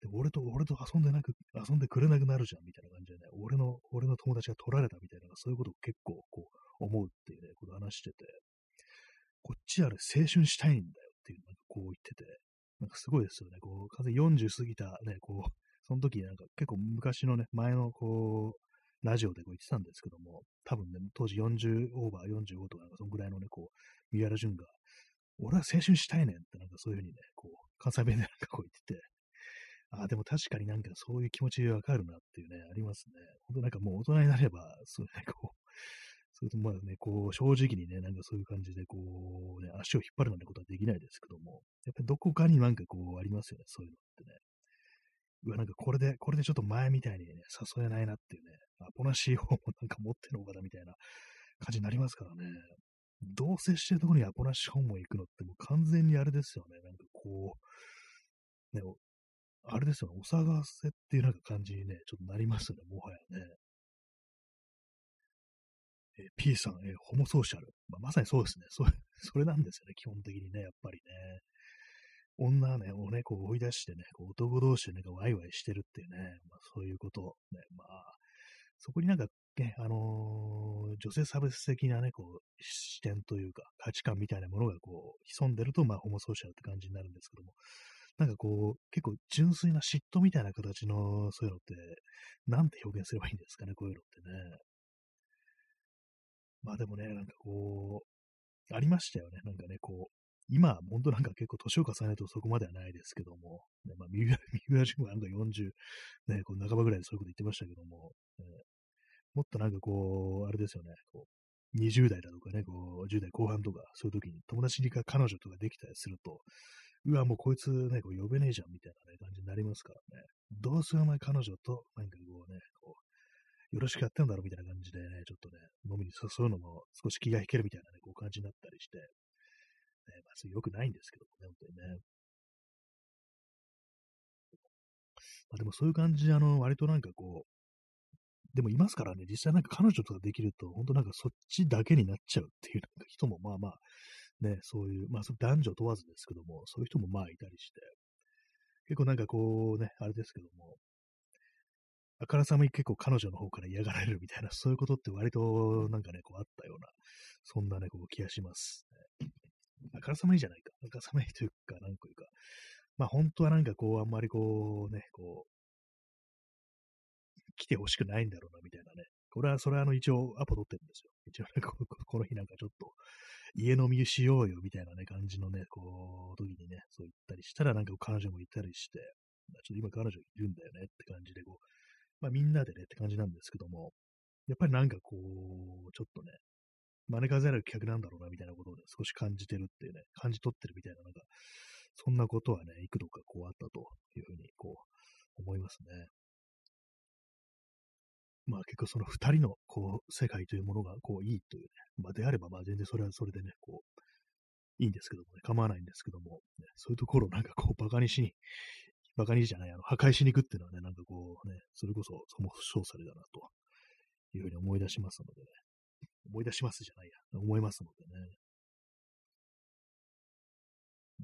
A: で俺と、俺と遊んでなく、遊んでくれなくなるじゃん、みたいな感じでね、俺の、俺の友達が取られたみたいな、そういうことを結構、こう、思うっていうね、こと話してて、こっちあれ青春したいんだよっていう、なんかこう言ってて、なんかすごいですよね、こう、完全40過ぎたね、こう、その時なんか結構昔のね、前のこう、ラジオでこう言ってたんですけども、多分ね、当時40オーバー45とか、そのぐらいのね、こう、三原淳が、俺は青春したいねんって、なんかそういうふうにね、こう、関西弁でなんかこう言ってて、あでも確かになんかそういう気持ちわかるなっていうね、ありますね。本当なんかもう大人になれば、そうね、こう、それとまあね、こう、正直にね、なんかそういう感じで、こう、ね、足を引っ張るなんてことはできないですけども、やっぱりどこかになんかこう、ありますよね、そういうのってね。うわ、なんかこれで、これでちょっと前みたいにね、誘えないなっていうね、アポなしい方もなんか持ってるのかなみたいな感じになりますからね。同棲してるところにアポなし訪問行くのってもう完全にあれですよね。なんかこう、ね、あれですよね、お騒がせっていうなんか感じにね、ちょっとなりますよね、もはやね。えー、P さん、え、ホモソーシャル。まあ、まさにそうですね。それ、それなんですよね、基本的にね、やっぱりね。女ね、をね、こう追い出してね、こう男同士でなんかワイワイしてるっていうね、まあ、そういうこと、ね、まあ、そこになんかね、あのー、女性差別的なね、こう、視点というか、価値観みたいなものがこう、潜んでると、まあ、ホモソーシャルって感じになるんですけども、なんかこう、結構純粋な嫉妬みたいな形のそういうのって、なんて表現すればいいんですかね、こういうのってね。まあでもね、なんかこう、ありましたよね。なんかね、こう、今、本当なんか結構年を重ねるとそこまではないですけども、ね、まあ、三浦、淳はなんか40、ね、こう半ばぐらいでそういうこと言ってましたけども、ね、もっとなんかこう、あれですよね、こう、20代だとかね、こう、10代後半とか、そういう時に友達にか彼女とかできたりすると、うわ、もうこいつね、こう呼べねえじゃんみたいな、ね、感じになりますからね。どうせお前彼女と、なんかこうね、こう、よろしくやってんだろうみたいな感じでね、ちょっとね、飲みに誘うのも少し気が引けるみたいなね、こう感じになったりして、ね、まあ、それ良くないんですけどもね、本当にね。まあ、でもそういう感じで、あの、割となんかこう、でもいますからね、実際なんか彼女とかできると、本当なんかそっちだけになっちゃうっていう人もまあまあ、ね、そういう、まあ男女問わずですけども、そういう人もまあいたりして、結構なんかこうね、あれですけども、あからさまに結構彼女の方から嫌がられるみたいな、そういうことって割となんかね、こうあったような、そんなね、こう気がします。あからさまにじゃないか。あからさまにというか、なんというか、まあ本当はなんかこう、あんまりこうね、こう、来てほしくないんだろうな、みたいなね。これは、それはあの一応アポ取ってるんですよ。一応ね、ここの日なんかちょっと家飲みしようよ、みたいなね、感じのね、こう、時にね、そう言ったりしたらなんか彼女もいたりして、ちょっと今彼女いるんだよねって感じで、こう、まあみんなでねって感じなんですけども、やっぱりなんかこう、ちょっとね、招かざる客なんだろうなみたいなことをね、少し感じてるっていうね、感じ取ってるみたいな、なんか、そんなことはね、幾度かこうあったというふうにこう思いますね。まあ結構その二人のこう世界というものがこういいというね、まあであればまあ全然それはそれでね、こう、いいんですけどもね、構わないんですけども、ね、そういうところをなんかこうバカにしにバカにじゃない、あの、破壊しに行くっていうのはね、なんかこうね、それこそ、その不詳されだな、というふうに思い出しますのでね。思い出しますじゃないや、思いますのでね。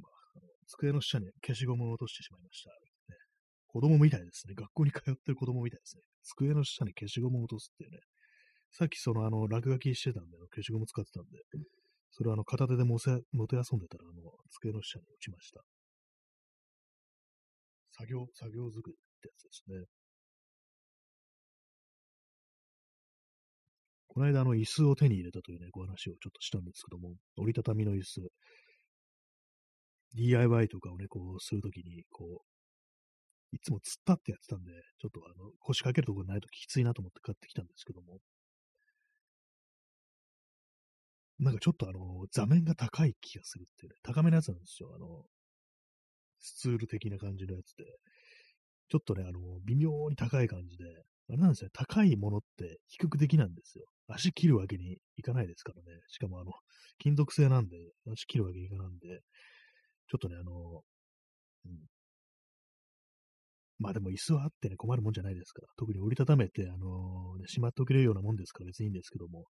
A: まあ、机の下に消しゴムを落としてしまいました。ね、子供みたいですね。学校に通ってる子供みたいですね。机の下に消しゴムを落とすっていうね。さっきそのあの、落書きしてたんで、消しゴム使ってたんで、それはあの、片手でもせ、もてあそんでたら、あの、机の下に落ちました。作業、作業作ってやつですね。この間、あの、椅子を手に入れたというね、ご話をちょっとしたんですけども、折りたたみの椅子、DIY とかをね、こう、するときに、こう、いつも突っ立ってやってたんで、ちょっとあの、腰掛けるところないときついなと思って買ってきたんですけども、なんかちょっとあの、座面が高い気がするっていうね、高めのやつなんですよ。あの、スツール的な感じのやつで、ちょっとね、あの、微妙に高い感じで、あれなんですね、高いものって低くできなんですよ。足切るわけにいかないですからね。しかもあの、金属製なんで、足切るわけにいかないんで、ちょっとね、あの、うん。まあでも椅子はあってね、困るもんじゃないですから。特に折りたためて、あの、ね、しまっておけるようなもんですから別にいいんですけども、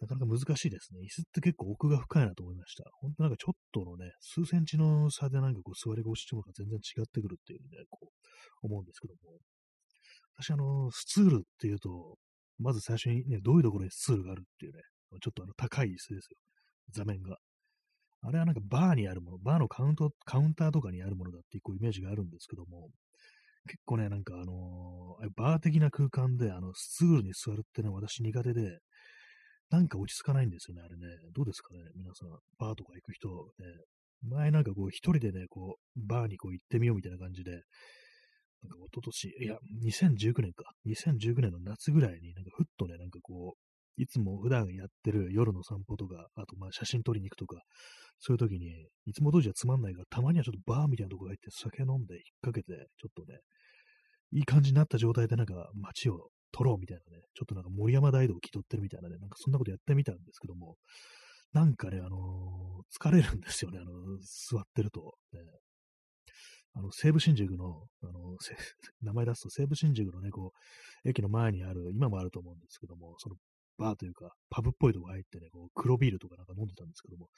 A: なかなか難しいですね。椅子って結構奥が深いなと思いました。本当なんかちょっとのね、数センチの差でなんかこう座り心地とかが全然違ってくるっていうね、こう思うんですけども。私あの、スツールっていうと、まず最初にね、どういうところにスツールがあるっていうね、ちょっとあの高い椅子ですよ。座面が。あれはなんかバーにあるもの、バーのカウント、カウンターとかにあるものだっていうこうイメージがあるんですけども、結構ね、なんかあのー、バー的な空間であのスツールに座るってのは私苦手で、なんか落ち着かないんですよね、あれね。どうですかね、皆さん。バーとか行く人、ね。前なんかこう、一人でね、こう、バーにこう行ってみようみたいな感じで、なんか一昨年、いや、2019年か。2019年の夏ぐらいに、なんかふっとね、なんかこう、いつも普段やってる夜の散歩とか、あとまあ写真撮りに行くとか、そういう時に、いつも当時はつまんないから、たまにはちょっとバーみたいなとこ入って酒飲んで引っ掛けて、ちょっとね、いい感じになった状態でなんか街を撮ろうみたいなね、ちょっとなんか森山大道を気取ってるみたいなね、なんかそんなことやってみたんですけども、なんかね、あのー、疲れるんですよね、あのー、座ってると、ね。あの、西武新宿の、あの、名前出すと西武新宿のね、こう、駅の前にある、今もあると思うんですけども、そのバーというか、パブっぽいとこ入ってね、こう、黒ビールとかなんか飲んでたんですけども、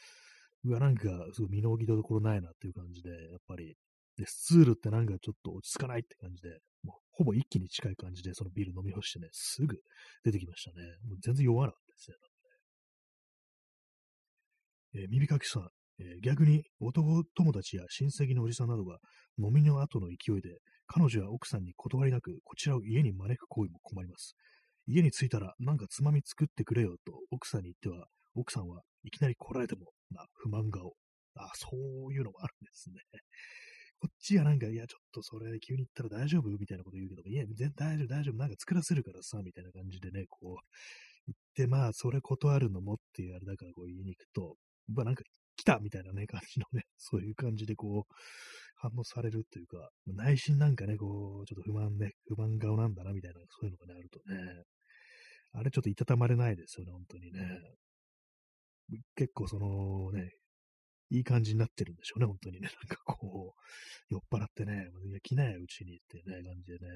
A: うわ、なんか、すごい身の置きどころないなっていう感じで、やっぱり、で、スツールってなんかちょっと落ち着かないって感じで、もうほぼ一気に近い感じで、そのビール飲み干してね、すぐ出てきましたね。もう全然弱なかったですね。えー、耳かきさん、え、逆に男友達や親戚のおじさんなどが飲みの後の勢いで、彼女や奥さんに断りなく、こちらを家に招く行為も困ります。家に着いたら、なんかつまみ作ってくれよと奥さんに言っては、奥さんはいきなり来られても、な、不満顔。あ、そういうのもあるんですね。こっちがなんか、いや、ちょっとそれ急に言ったら大丈夫みたいなこと言うけども、いや、全然大丈夫、大丈夫、なんか作らせるからさ、みたいな感じでね、こう、言って、まあ、それ断るのもっていうあれだからこう言いに行くと、まあなんか来たみたいなね、感じのね、そういう感じでこう、反応されるっていうか、内心なんかね、こう、ちょっと不満ね、不満顔なんだな、みたいな、そういうのがね、あるとね、あれちょっといたたまれないですよね、本当にね。結構そのね、いい感じになってるんでしょうね、本当にね。なんかこう、酔っ払ってね、いや、来ないうちにっていうね、感じでね。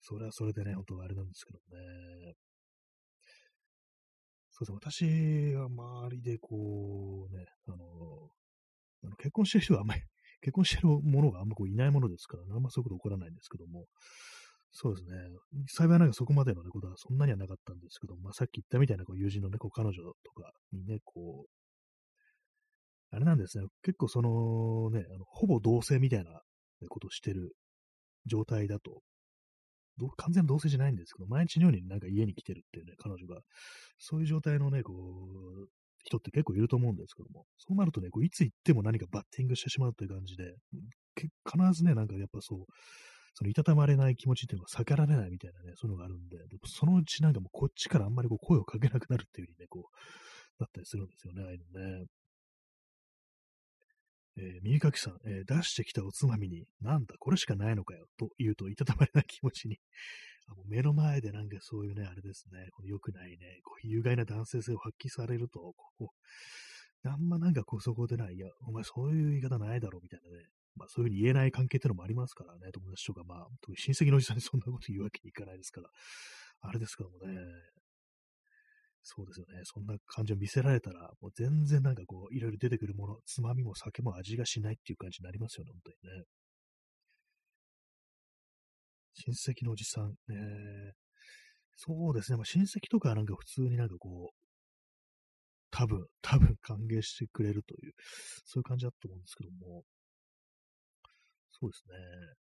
A: それはそれでね、本当あれなんですけどね。そうです、私は周りでこうね、あの、あの結婚してる人はあんまり、結婚してるものがあんまこういないものですから、あんまそういうこと起こらないんですけども、そうですね。幸いなんかそこまでの、ね、ことはそんなにはなかったんですけど、まあ、さっき言ったみたいなこう友人のね、こう彼女とかにね、こう、あれなんですね。結構そのね、あのほぼ同性みたいなことをしてる状態だと、完全同性じゃないんですけど、毎日のようになんか家に来てるっていうね、彼女が、そういう状態のね、こう、人って結構いると思うんですけども、そうなるとね、こういつ行っても何かバッティングしてしまうという感じで、必ずね、なんかやっぱそう、そのいたたまれない気持ちっていうのが避けられないみたいなね、そういうのがあるんで、でそのうちなんかもうこっちからあんまりこう声をかけなくなるっていう風にね、こう、だったりするんですよね、ああいうのね。えー、耳かきさん、えー、出してきたおつまみに、なんだ、これしかないのかよ、と言うと、いたたまれない気持ちに。あの目の前でなんかそういうね、あれですね、この良くないね、こう有害な男性性を発揮されると、こう、あんまなんかこうそこでない、いや、お前そういう言い方ないだろ、みたいなね、まあそういうふうに言えない関係ってのもありますからね、友達とか、まあ、特に親戚のおじさんにそんなこと言うわけにいかないですから、あれですけどもね、そうですよね。そんな感じを見せられたら、もう全然なんかこう、いろいろ出てくるもの、つまみも酒も味がしないっていう感じになりますよね、本当にね。親戚のおじさん、ねえ、そうですね。まあ、親戚とかなんか普通になんかこう、多分、多分歓迎してくれるという、そういう感じだと思うんですけども、そうですね。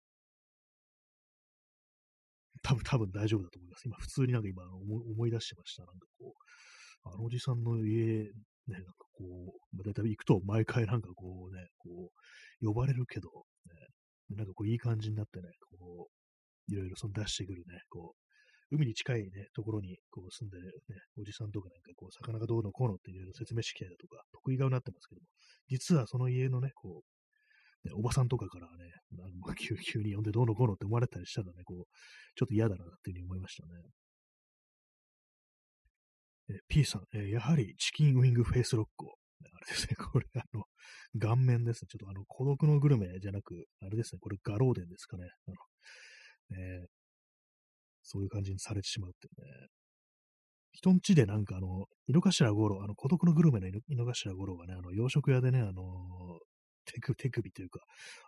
A: 多分、多分大丈夫だと思います。今、普通になんか今思い出してました。なんかこう、あのおじさんの家、ね、なんかこう、まあ、大体行くと毎回なんかこうね、こう、呼ばれるけど、ね、なんかこういい感じになってね、こう、いろいろその出してくるね、こう、海に近いね、ところにこう住んでるね、おじさんとかなんかこう、魚がどうのこうのっていろいろ説明してきたりだとか、得意顔になってますけども、実はその家のね、こう、ね、おばさんとかからね、あの 急急に呼んでどうのこうのって思われたりしたらね、こう、ちょっと嫌だなっていうふうに思いましたね。え P さん、えー、やはりチキンウィングフェイスロックを。あれですね、これ、あの、顔面ですね。ちょっとあの、孤独のグルメじゃなく、あれですね、これ、ガローデンですかね。あの、えー、そういう感じにされてしまうっていうね。人んちでなんかあの、井の頭五郎、あの、孤独のグルメの井の頭五郎がね、あの、洋食屋でね、あの手首、というか、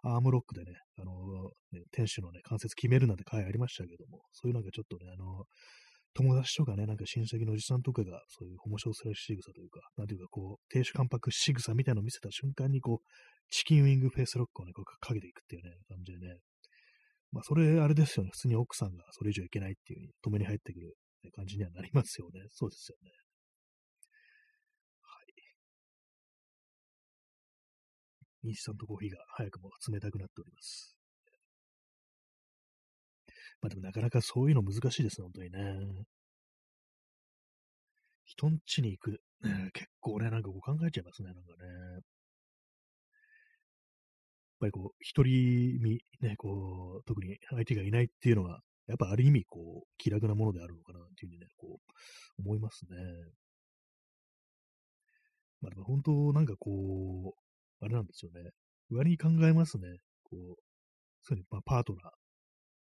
A: アームロックでね、あのね、店主のね、関節決めるなんて回ありましたけども、そういうなんかちょっとね、あの、友達とかね、なんか親戚のおじさんとかが、そういう面白そう仕草というか、なんていうか、こう、亭主関白仕草みたいなのを見せた瞬間に、こう、チキンウィングフェイスロックをね、こうかけていくっていうね、感じでね。まあ、それ、あれですよね。普通に奥さんがそれ以上いけないっていう風に止めに入ってくる感じにはなりますよね。そうですよね。インスタントコーヒーが早くも冷たくなっております。まあでもなかなかそういうの難しいですね、本当にね。人ん家に行く、結構ね、なんかこう考えちゃいますね、なんかね。やっぱりこう、一人身、ね、こう、特に相手がいないっていうのは、やっぱある意味、こう、気楽なものであるのかなっていうふうにね、こう、思いますね。まあでも本当、なんかこう、あれなんですよね。割に考えますね。こう、そういうま、パートナー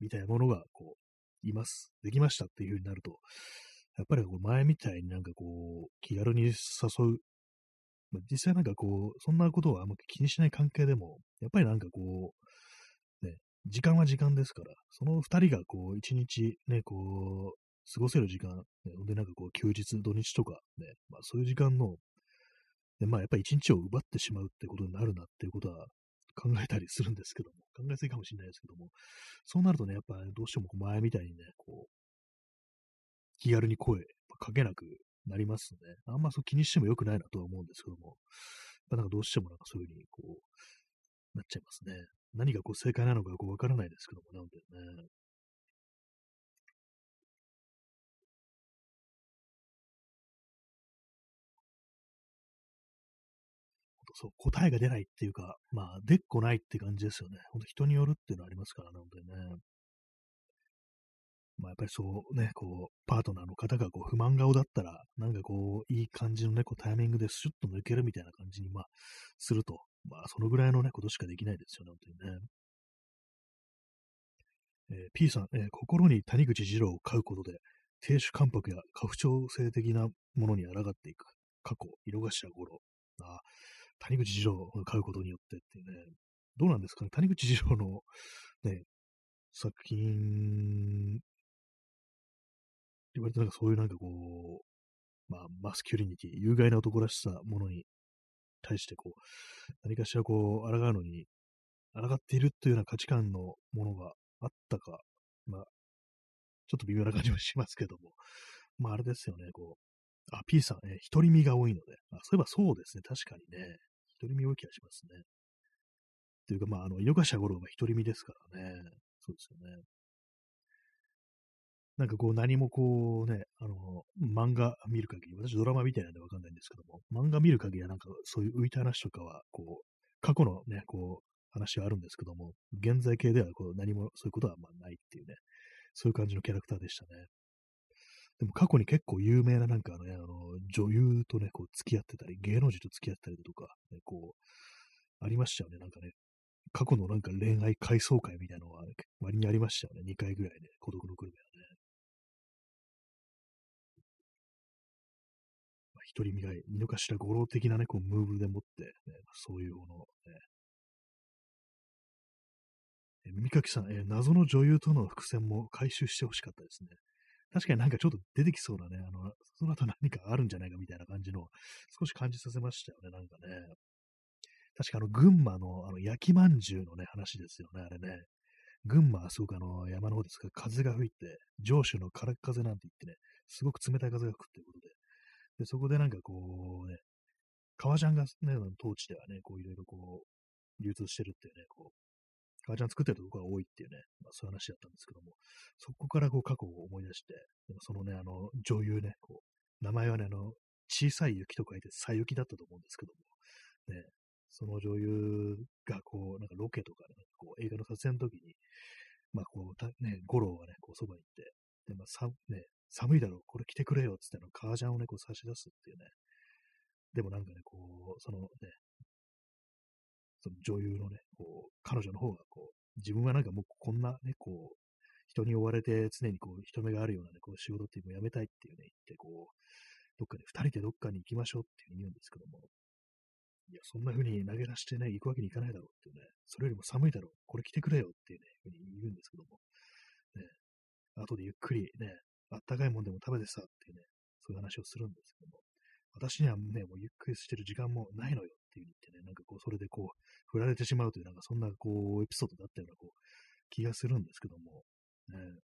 A: みたいなものが、こう、います。できましたっていう風になると、やっぱりこう前みたいになんかこう、気軽に誘う。まあ、実際なんかこう、そんなことはあんま気にしない関係でも、やっぱりなんかこう、ね、時間は時間ですから、その二人がこう、一日ね、こう、過ごせる時間、ね、でなんかこう、休日、土日とか、ね、まあそういう時間ので、まあやっぱり一日を奪ってしまうってことになるなっていうことは考えたりするんですけども、考えすぎかもしれないですけども、そうなるとね、やっぱどうしても前みたいにね、こう、気軽に声かけなくなりますね。あんまそう気にしても良くないなとは思うんですけども、やっぱなんかどうしてもなんかそういうふうにこう、なっちゃいますね。何がこう正解なのかこうわからないですけどもね、本当にね。そう、答えが出ないっていうか、まあ、でっこないって感じですよね。ほんと人によるっていうのはありますからね、本当にね。まあ、やっぱりそうね、こう、パートナーの方がこう不満顔だったら、なんかこう、いい感じのね、こうタイミングでシュッと抜けるみたいな感じに、まあ、すると、まあ、そのぐらいのね、ことしかできないですよね、本当にね。えー、P さん、えー、心に谷口二郎を飼うことで、亭主関白や家父長性的なものに抗っていく。過去、色頭五郎。あ谷口二郎を飼うことによってっていうね、どうなんですかね、谷口二郎のね、作品、言われてなんかそういうなんかこう、まあ、マスキュリニティ、有害な男らしさものに対してこう、何かしらこう、抗うのに、抗っているというような価値観のものがあったか、まあ、ちょっと微妙な感じもしますけども、まああれですよね、こう、あ、P さん、え独り身が多いので、あそういえばそうですね、確かにね、独り身多い気がしますね。というか、まあ、あの、井の頭五郎が独り身ですからね、そうですよね。なんかこう何もこうね、あの、漫画見る限り、私ドラマみたいなんでわかんないんですけども、漫画見る限りはなんかそういう浮いた話とかは、こう、過去のね、こう、話はあるんですけども、現在形ではこう何もそういうことはまあないっていうね、そういう感じのキャラクターでしたね。でも過去に結構有名ななんかね、あの、女優とね、こう付き合ってたり、芸能人と付き合ってたりとか、ね、こう、ありましたよね、なんかね。過去のなんか恋愛回想会みたいなのは割にありましたよね。2回ぐらいね、孤独のグルメはね。まあ、一人身がい、身の頭五郎的なね、こう、ムーブでもって、ね、そういうものをね、耳かきさん、えー、謎の女優との伏線も回収してほしかったですね。確かになんかちょっと出てきそうなね、あの、その後何かあるんじゃないかみたいな感じの、少し感じさせましたよね、なんかね。確かあの、群馬のあの焼きまんじゅうのね、話ですよね、あれね。群馬はすごくあの、山の方ですが、風が吹いて、上州の空っ風なんて言ってね、すごく冷たい風が吹くっていうことで、で、そこでなんかこうね、革ジャンがね、当地ではね、こういろいろこう、流通してるっていうね、こう、革ジャン作ってるとこが多いっていうね、まあ、そういう話だったんですけども、そこからこう過去を思い出して、でもそのね、あの、女優ね、こう、名前はね、あの、小さい雪と書いて、さゆきだったと思うんですけども、ね、その女優がこう、なんかロケとかね、こう映画の撮影の時に、まあこう、ね、五郎がね、こうそばに行って、で、まあさ、ね、寒いだろう、これ着てくれよ、つっての、革ジャンをね、こう差し出すっていうね。でもなんかね、こう、そのね、その女優のね、こう、彼女の方がこう、自分はなんかもうこんなね、こう、人に追われて常にこう、人目があるようなね、こう、仕事っていうのをやめたいっていうね、言って、こう、どっかで二人でどっかに行きましょうっていうふうに言うんですけども、いや、そんな風に投げ出してね、行くわけにいかないだろうっていうね、それよりも寒いだろう、これ着てくれよっていうね、ふうに言うんですけども、ね、後でゆっくりね、あったかいもんでも食べてさっていうね、そういう話をするんですけども、私にはね、もうゆっくりしてる時間もないのよ。っていう言ってね、なんかこう、それでこう、振られてしまうという、なんかそんなこう、エピソードだったようなこう、気がするんですけども、ね、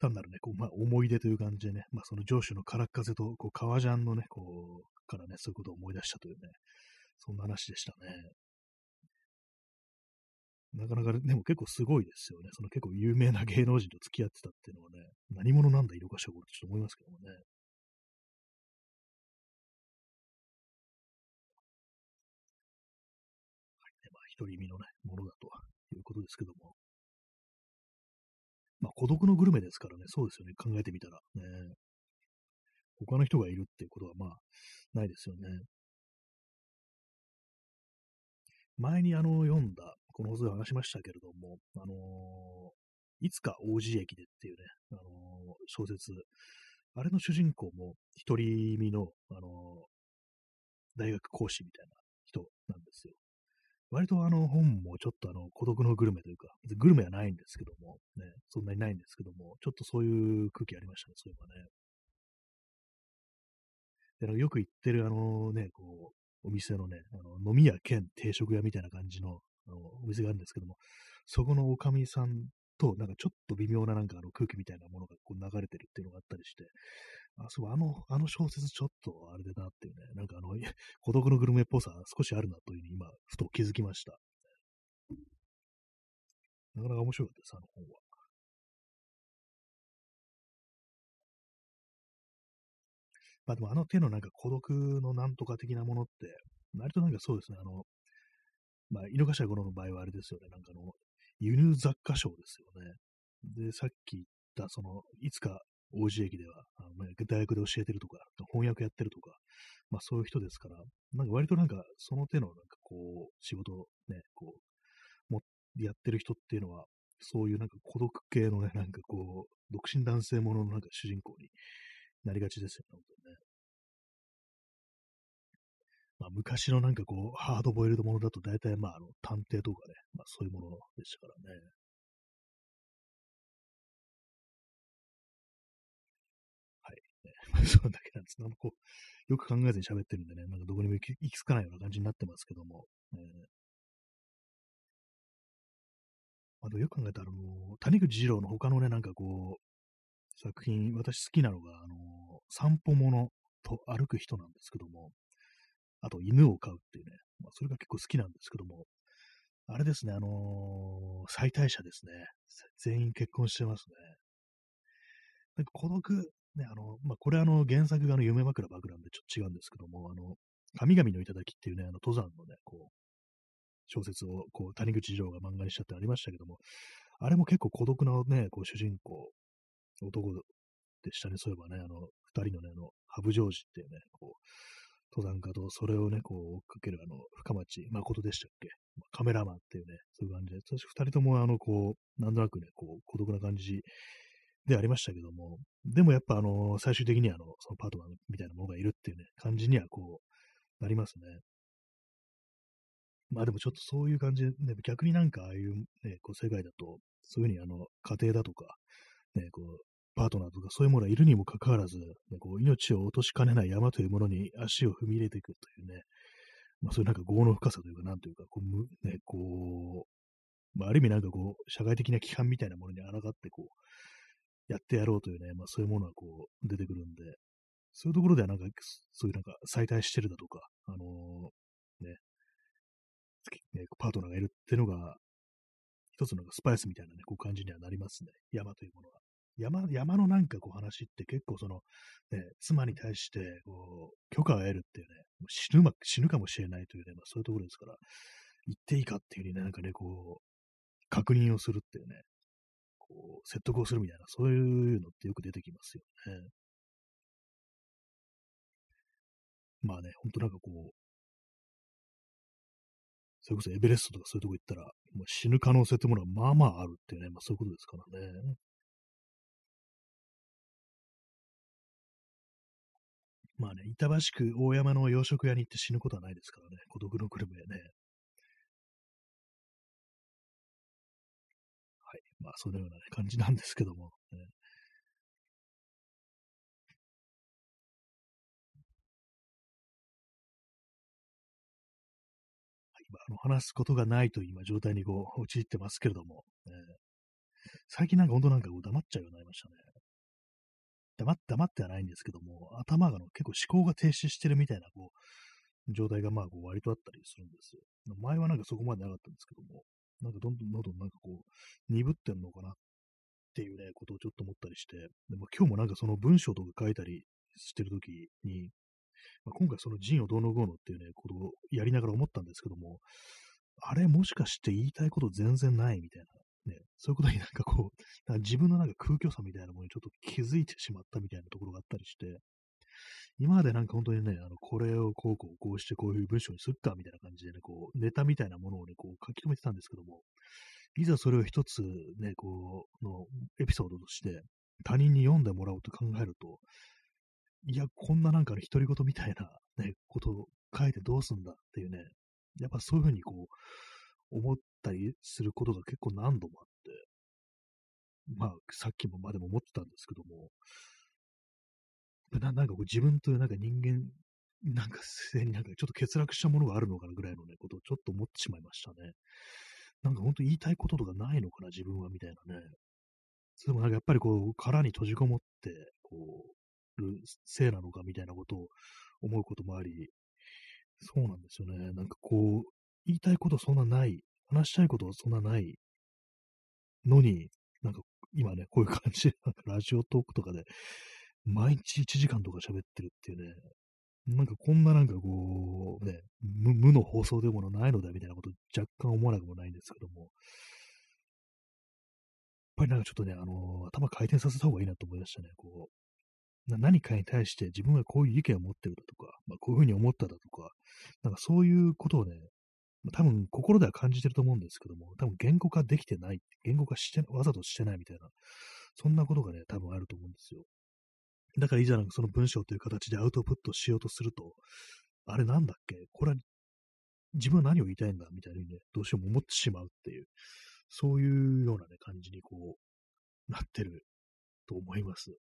A: 単なるね、こう、まあ、思い出という感じでね、まあ、その上司の空っ風と、こう、革ジャンのね、こう、からね、そういうことを思い出したというね、そんな話でしたね。なかなか、でも結構すごいですよね。その結構有名な芸能人と付き合ってたっていうのはね、何者なんだ、色かしらこれちょっと思いますけどもね。独り身のね、ものだということですけども。まあ、孤独のグルメですからね、そうですよね、考えてみたら。ね、他の人がいるっていうことは、まあ、ないですよね。前にあの、読んだ、この放送で話しましたけれども、あのー、いつか王子駅でっていうね、あのー、小説、あれの主人公も独り身の、あのー、大学講師みたいな人なんですよ。割とあの本もちょっとあの孤独のグルメというか、グルメはないんですけども、ね、そんなにないんですけども、ちょっとそういう空気ありましたね、そういえばね。であのよく行ってるあのね、こう、お店のね、あの飲み屋兼定食屋みたいな感じのあのお店があるんですけども、そこのおかみさんと、なんかちょっと微妙ななんかあの空気みたいなものがこう流れてるっていうのがあったりして、あ、そう、あの、あの小説ちょっとあれでなっていうね、なんかあの、孤独のグルメっぽさ少しあるなというふうに今、ふと気づきました。なかなか面白かったです、あの本は。まあでもあの手のなんか孤独のなんとか的なものって、割となんかそうですね、あの、まあ、井の頭五郎の場合はあれですよね、なんかあの、輸入雑貨賞ですよね。で、さっき言った、その、いつか王子駅では、あのね、大学で教えてるとか、翻訳やってるとか、まあそういう人ですから、なんか割となんかその手のなんかこう、仕事をね、こう、もやってる人っていうのは、そういうなんか孤独系のね、なんかこう、独身男性もののなんか主人公になりがちですよね、本当にね。まあ、昔のなんかこう、ハードボイルドものだと大体まあ、あの、探偵とかね、まあそういうものでしたからね。はい。ね、それだけなんです。なんかこう、よく考えずに喋ってるんでね、なんかどこにも行き着かないような感じになってますけども。えーあとよく考えたら、あの、谷口二郎の他のね、なんかこう、作品、私好きなのが、あの、散歩者と歩く人なんですけども、あと犬を飼うっていうね、まあ、それが結構好きなんですけども、あれですね、あのー、最大者ですね。全員結婚してますね。なんか孤独、ね、あの、まあ、これあの、原作があの、夢枕枕なんでちょっと違うんですけども、あの、神々の頂っていうね、あの、登山のね、こう、小説を、こう、谷口二郎が漫画にしちゃってありましたけども、あれも結構孤独なね、こう、主人公、男でしたね、そういえばね、あの、二人のね、あの、ハブジョージっていうね、こう、登山家とそれをね、こう、追っかける、あの、深町誠でしたっけ？まあカメラマンっていうね、そういう感じで、私二人とも、あの、こう、なんとなくね、こう、孤独な感じでありましたけども、でもやっぱ、あの、最終的にあの、そのパートナーみたいなものがいるっていうね、感じには、こう、なりますね。まあでもちょっとそういう感じで、ね、逆になんかああいう、ね、こう世界だと、そういうふうにあの、家庭だとか、ね、こう、パートナーとかそういうものがいるにもかかわらず、ね、こう命を落としかねない山というものに足を踏み入れていくというね、まあそういうなんか業の深さというか、なんというか、こう、ね、こう、まあある意味なんかこう、社会的な規範みたいなものに抗ってこう、やってやろうというね、まあそういうものがこう、出てくるんで、そういうところではなんか、そういうなんか再退してるだとか、あのー、ね、ね、パートナーがいるっていうのが、一つのスパイスみたいなね、こう感じにはなりますね。山というものは。山、山のなんかこう話って結構その、ね、妻に対して、こう、許可を得るっていうね、死ぬま、死ぬかもしれないというね、まあそういうところですから、言っていいかっていうふうにね、なんかね、こう、確認をするっていうね、こう、説得をするみたいな、そういうのってよく出てきますよね。まあね、ほんとなんかこう、それこそエベレストとかそういうとこ行ったら、もう死ぬ可能性ってものはまあまああるっていうね、まあそういうことですからね。まあね、板橋区大山の洋食屋に行って死ぬことはないですからね、孤独の車やね。はい。まあ、そのような、感じなんですけども、ね、あの話すことがないという今状態にこう陥ってますけれども、ね、最近なんか本当なんか黙っちゃうようになりましたね。黙って黙ってはないんですけども、頭がの結構思考が停止してるみたいなこう状態がまあこう割とあったりするんですよ。前はなんかそこまでなかったんですけども、なんかどんどんどんどんなんかこう鈍ってんのかなっていうね、ことをちょっと思ったりして、でも今日もなんかその文章とか書いたりしてるときに、まあ、今回その陣をどうのこうのっていうね、ことをやりながら思ったんですけども、あれもしかして言いたいこと全然ないみたいな、ね、そういうことになんかこう、自分のなんか空虚さみたいなものにちょっと気づいてしまったみたいなところがあったりして、今までなんか本当にね、あの、これをこうこうこうしてこういう文章にすっかみたいな感じでね、こう、ネタみたいなものをね、こう書き留めてたんですけども、いざそれを一つね、こう、のエピソードとして他人に読んでもらおうと考えると、いや、こんななんかね、独り言みたいなね、ことを書いてどうすんだっていうね、やっぱそういうふうにこう、思ったりすることが結構何度もあって、まあ、さっきもまでも思ってたんですけども、ななんかこう自分というなんか人間、なんかすでになんかちょっと欠落したものがあるのかなぐらいのね、ことをちょっと思ってしまいましたね。なんか本当言いたいこととかないのかな、自分はみたいなね。でもなんかやっぱりこう、殻に閉じこもって、こう、るせいなのかみたいなことを思うこともあり、そうなんですよね。なんかこう、言いたいことそんなない、話したいことはそんなないのに、なんか今ね、こういう感じで、なんかラジオトークとかで、毎日1時間とか喋ってるっていうね、なんかこんななんかこう、ね、無の放送でものないのだみたいなこと若干思わなくもないんですけども、やっぱりなんかちょっとね、あの頭回転させた方がいいなと思いましたね。こう、何かに対して自分はこういう意見を持ってるだとか、まあ、こういうふうに思っただとか、なんかそういうことをね、多分心では感じてると思うんですけども、多分言語化できてない、言語化して、わざとしてないみたいな、そんなことがね、多分あると思うんですよ。だからいざなんかその文章という形でアウトプットしようとすると、あれなんだっけ？これは自分は何を言いたいんだみたいにね、どうしても思ってしまうっていう、そういうようなね、感じにこう、なってると思いますね。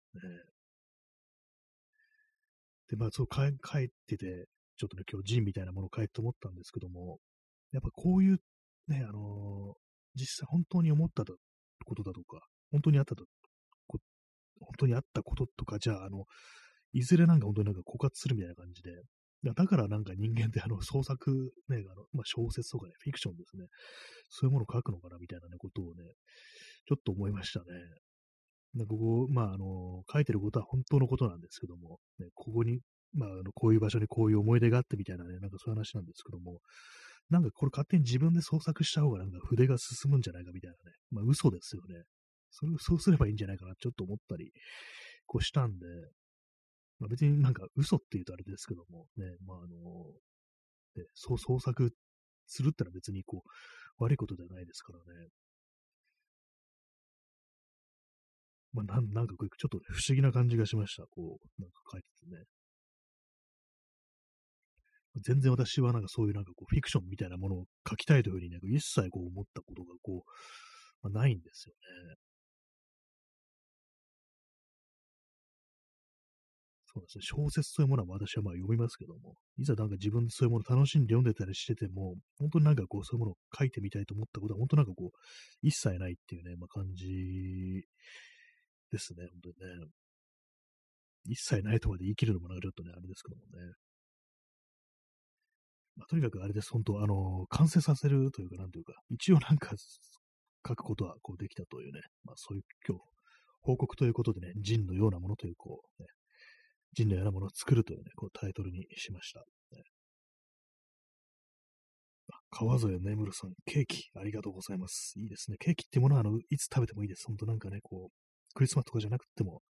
A: で、まあ、そう帰ってて、ちょっとね、今日ジンみたいなものを帰って思ったんですけども、やっぱこういうね、あのー、実際本当に思ったことだとか、本当にあったと、本当にあったこととか、じゃあ、あの、いずれなんか本当になんか枯渇するみたいな感じで、だからなんか人間ってあの創作、ね、あのまあ、小説とかね、フィクションですね。そういうものを書くのかなみたいな、ね、ことをね、ちょっと思いましたね。でここ、まあ、あの、書いてることは本当のことなんですけども、ね、ここに、まあ、あのこういう場所にこういう思い出があってみたいなね、なんかそういう話なんですけども、なんかこれ勝手に自分で創作した方がなんか筆が進むんじゃないかみたいなね。まあ嘘ですよね。それそうすればいいんじゃないかなちょっと思ったり、こうしたんで、まあ別になんか嘘って言うとあれですけども、ね、まああの、ね、そう創作するってのは別にこう、悪いことではないですからね。まあなん、なんかこうちょっと不思議な感じがしました。こう、なんか書いててね。全然私はなんかそういうなんかこうフィクションみたいなものを書きたいというふうにね、一切こう思ったことがこう、まあ、ないんですよね。そうですね。小説というものは私はまあ読みますけども、いざなんか自分そういうものを楽しんで読んでたりしてても、本当になんかこうそういうものを書いてみたいと思ったことは、本当なんかこう、一切ないっていうね、まあ感じですね、本当にね。一切ないとまで言い切るのもなんかちょっとね、あれですけどもね。まあ、とにかくあれです、本当、あの、完成させるというか、なんというか、一応なんか書くことはこうできたというね、まあそういう今日、報告ということでね、人のようなものという、こう、ね、人のようなものを作るというね、こうタイトルにしました。ね、川添眠るさん、ケーキ、ありがとうございます。いいですね。ケーキってものは、あの、いつ食べてもいいです。本当なんかね、こう、クリスマスとかじゃなくても、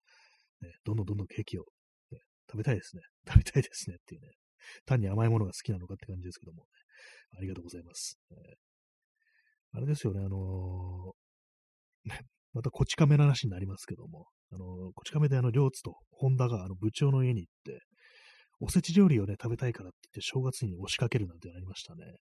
A: ね、どんどんどんどんケーキを、ね、食べたいですね。食べたいですねっていうね、単に甘いものが好きなのかって感じですけども、ありがとうございます。えー、あれですよね、あのー、またこち亀の話になりますけども、あのー、こち亀であの、両津と本田があの部長の家に行って、おせち料理をね、食べたいからって言って正月に押しかけるなんてなりましたね。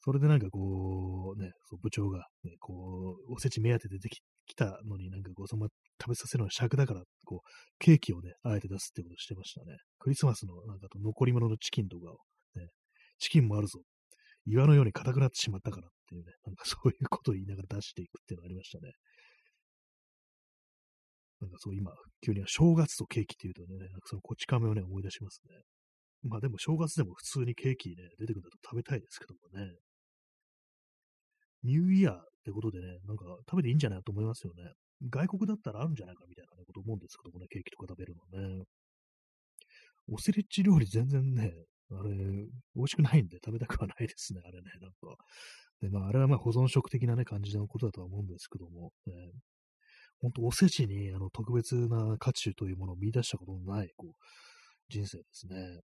A: それでなんかこう、ね、そう部長が、ね、こう、おせち目当てででき来たのになんかこう、そのまま食べさせるのは尺だから、こう、ケーキをね、あえて出すってことをしてましたね。クリスマスのなんかと残り物のチキンとかを、ね、チキンもあるぞ。岩のように硬くなってしまったからっていうね、なんかそういうことを言いながら出していくっていうのがありましたね。なんかそう今、急には正月とケーキっていうとね、なんかそのこち亀をね、思い出しますね。まあでも正月でも普通にケーキね、出てくるんだと食べたいですけどもね。ニューイヤーってことでね、なんか食べていいんじゃないと思いますよね。外国だったらあるんじゃないかみたいな、ね、こと思うんですけどもね、ケーキとか食べるのね。おせち料理全然ね、あれ、美味しくないんで食べたくはないですね、あれね、なんか。で、まあ、あれはまあ保存食的なね、感じのことだとは思うんですけども、ね、本当おせちにあの特別な価値というものを見出したことのない、こう、人生ですね。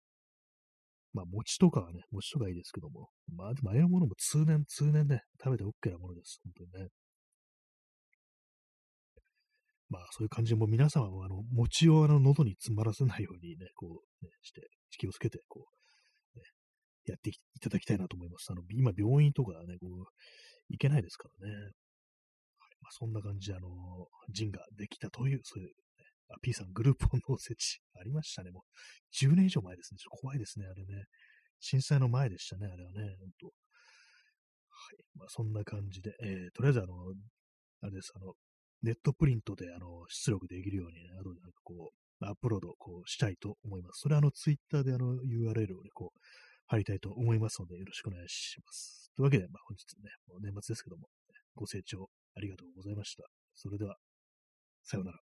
A: まあ、餅とかはね、餅とかいいですけども、まあ、でもああいうものも通年、通年ね、食べて OK なものです。本当にね。まあ、そういう感じで、もう皆様も、あの、餅をあの、喉に詰まらせないようにね、こう、ね、して、気をつけて、こう、ね、やっていただきたいなと思います。あの、今、病院とかね、こう、行けないですからね。はい、まあ、そんな感じで、あの、陣ができたという、そういう、あ、P さん、グループのおせち。ありましたね。もう、10年以上前ですね。ちょっと怖いですね、あれね。震災の前でしたね、あれはね。本当はい。まあ、そんな感じで、えー、とりあえず、あの、あれです、あの、ネットプリントで、あの、出力できるようにね、あとでなんかこう、アップロード、こう、したいと思います。それは、あの、ツイッターで、あの、URL をね、こう、貼りたいと思いますので、よろしくお願いします。というわけで、まあ、本日ね、もう年末ですけども、ご清聴ありがとうございました。それでは、さようなら。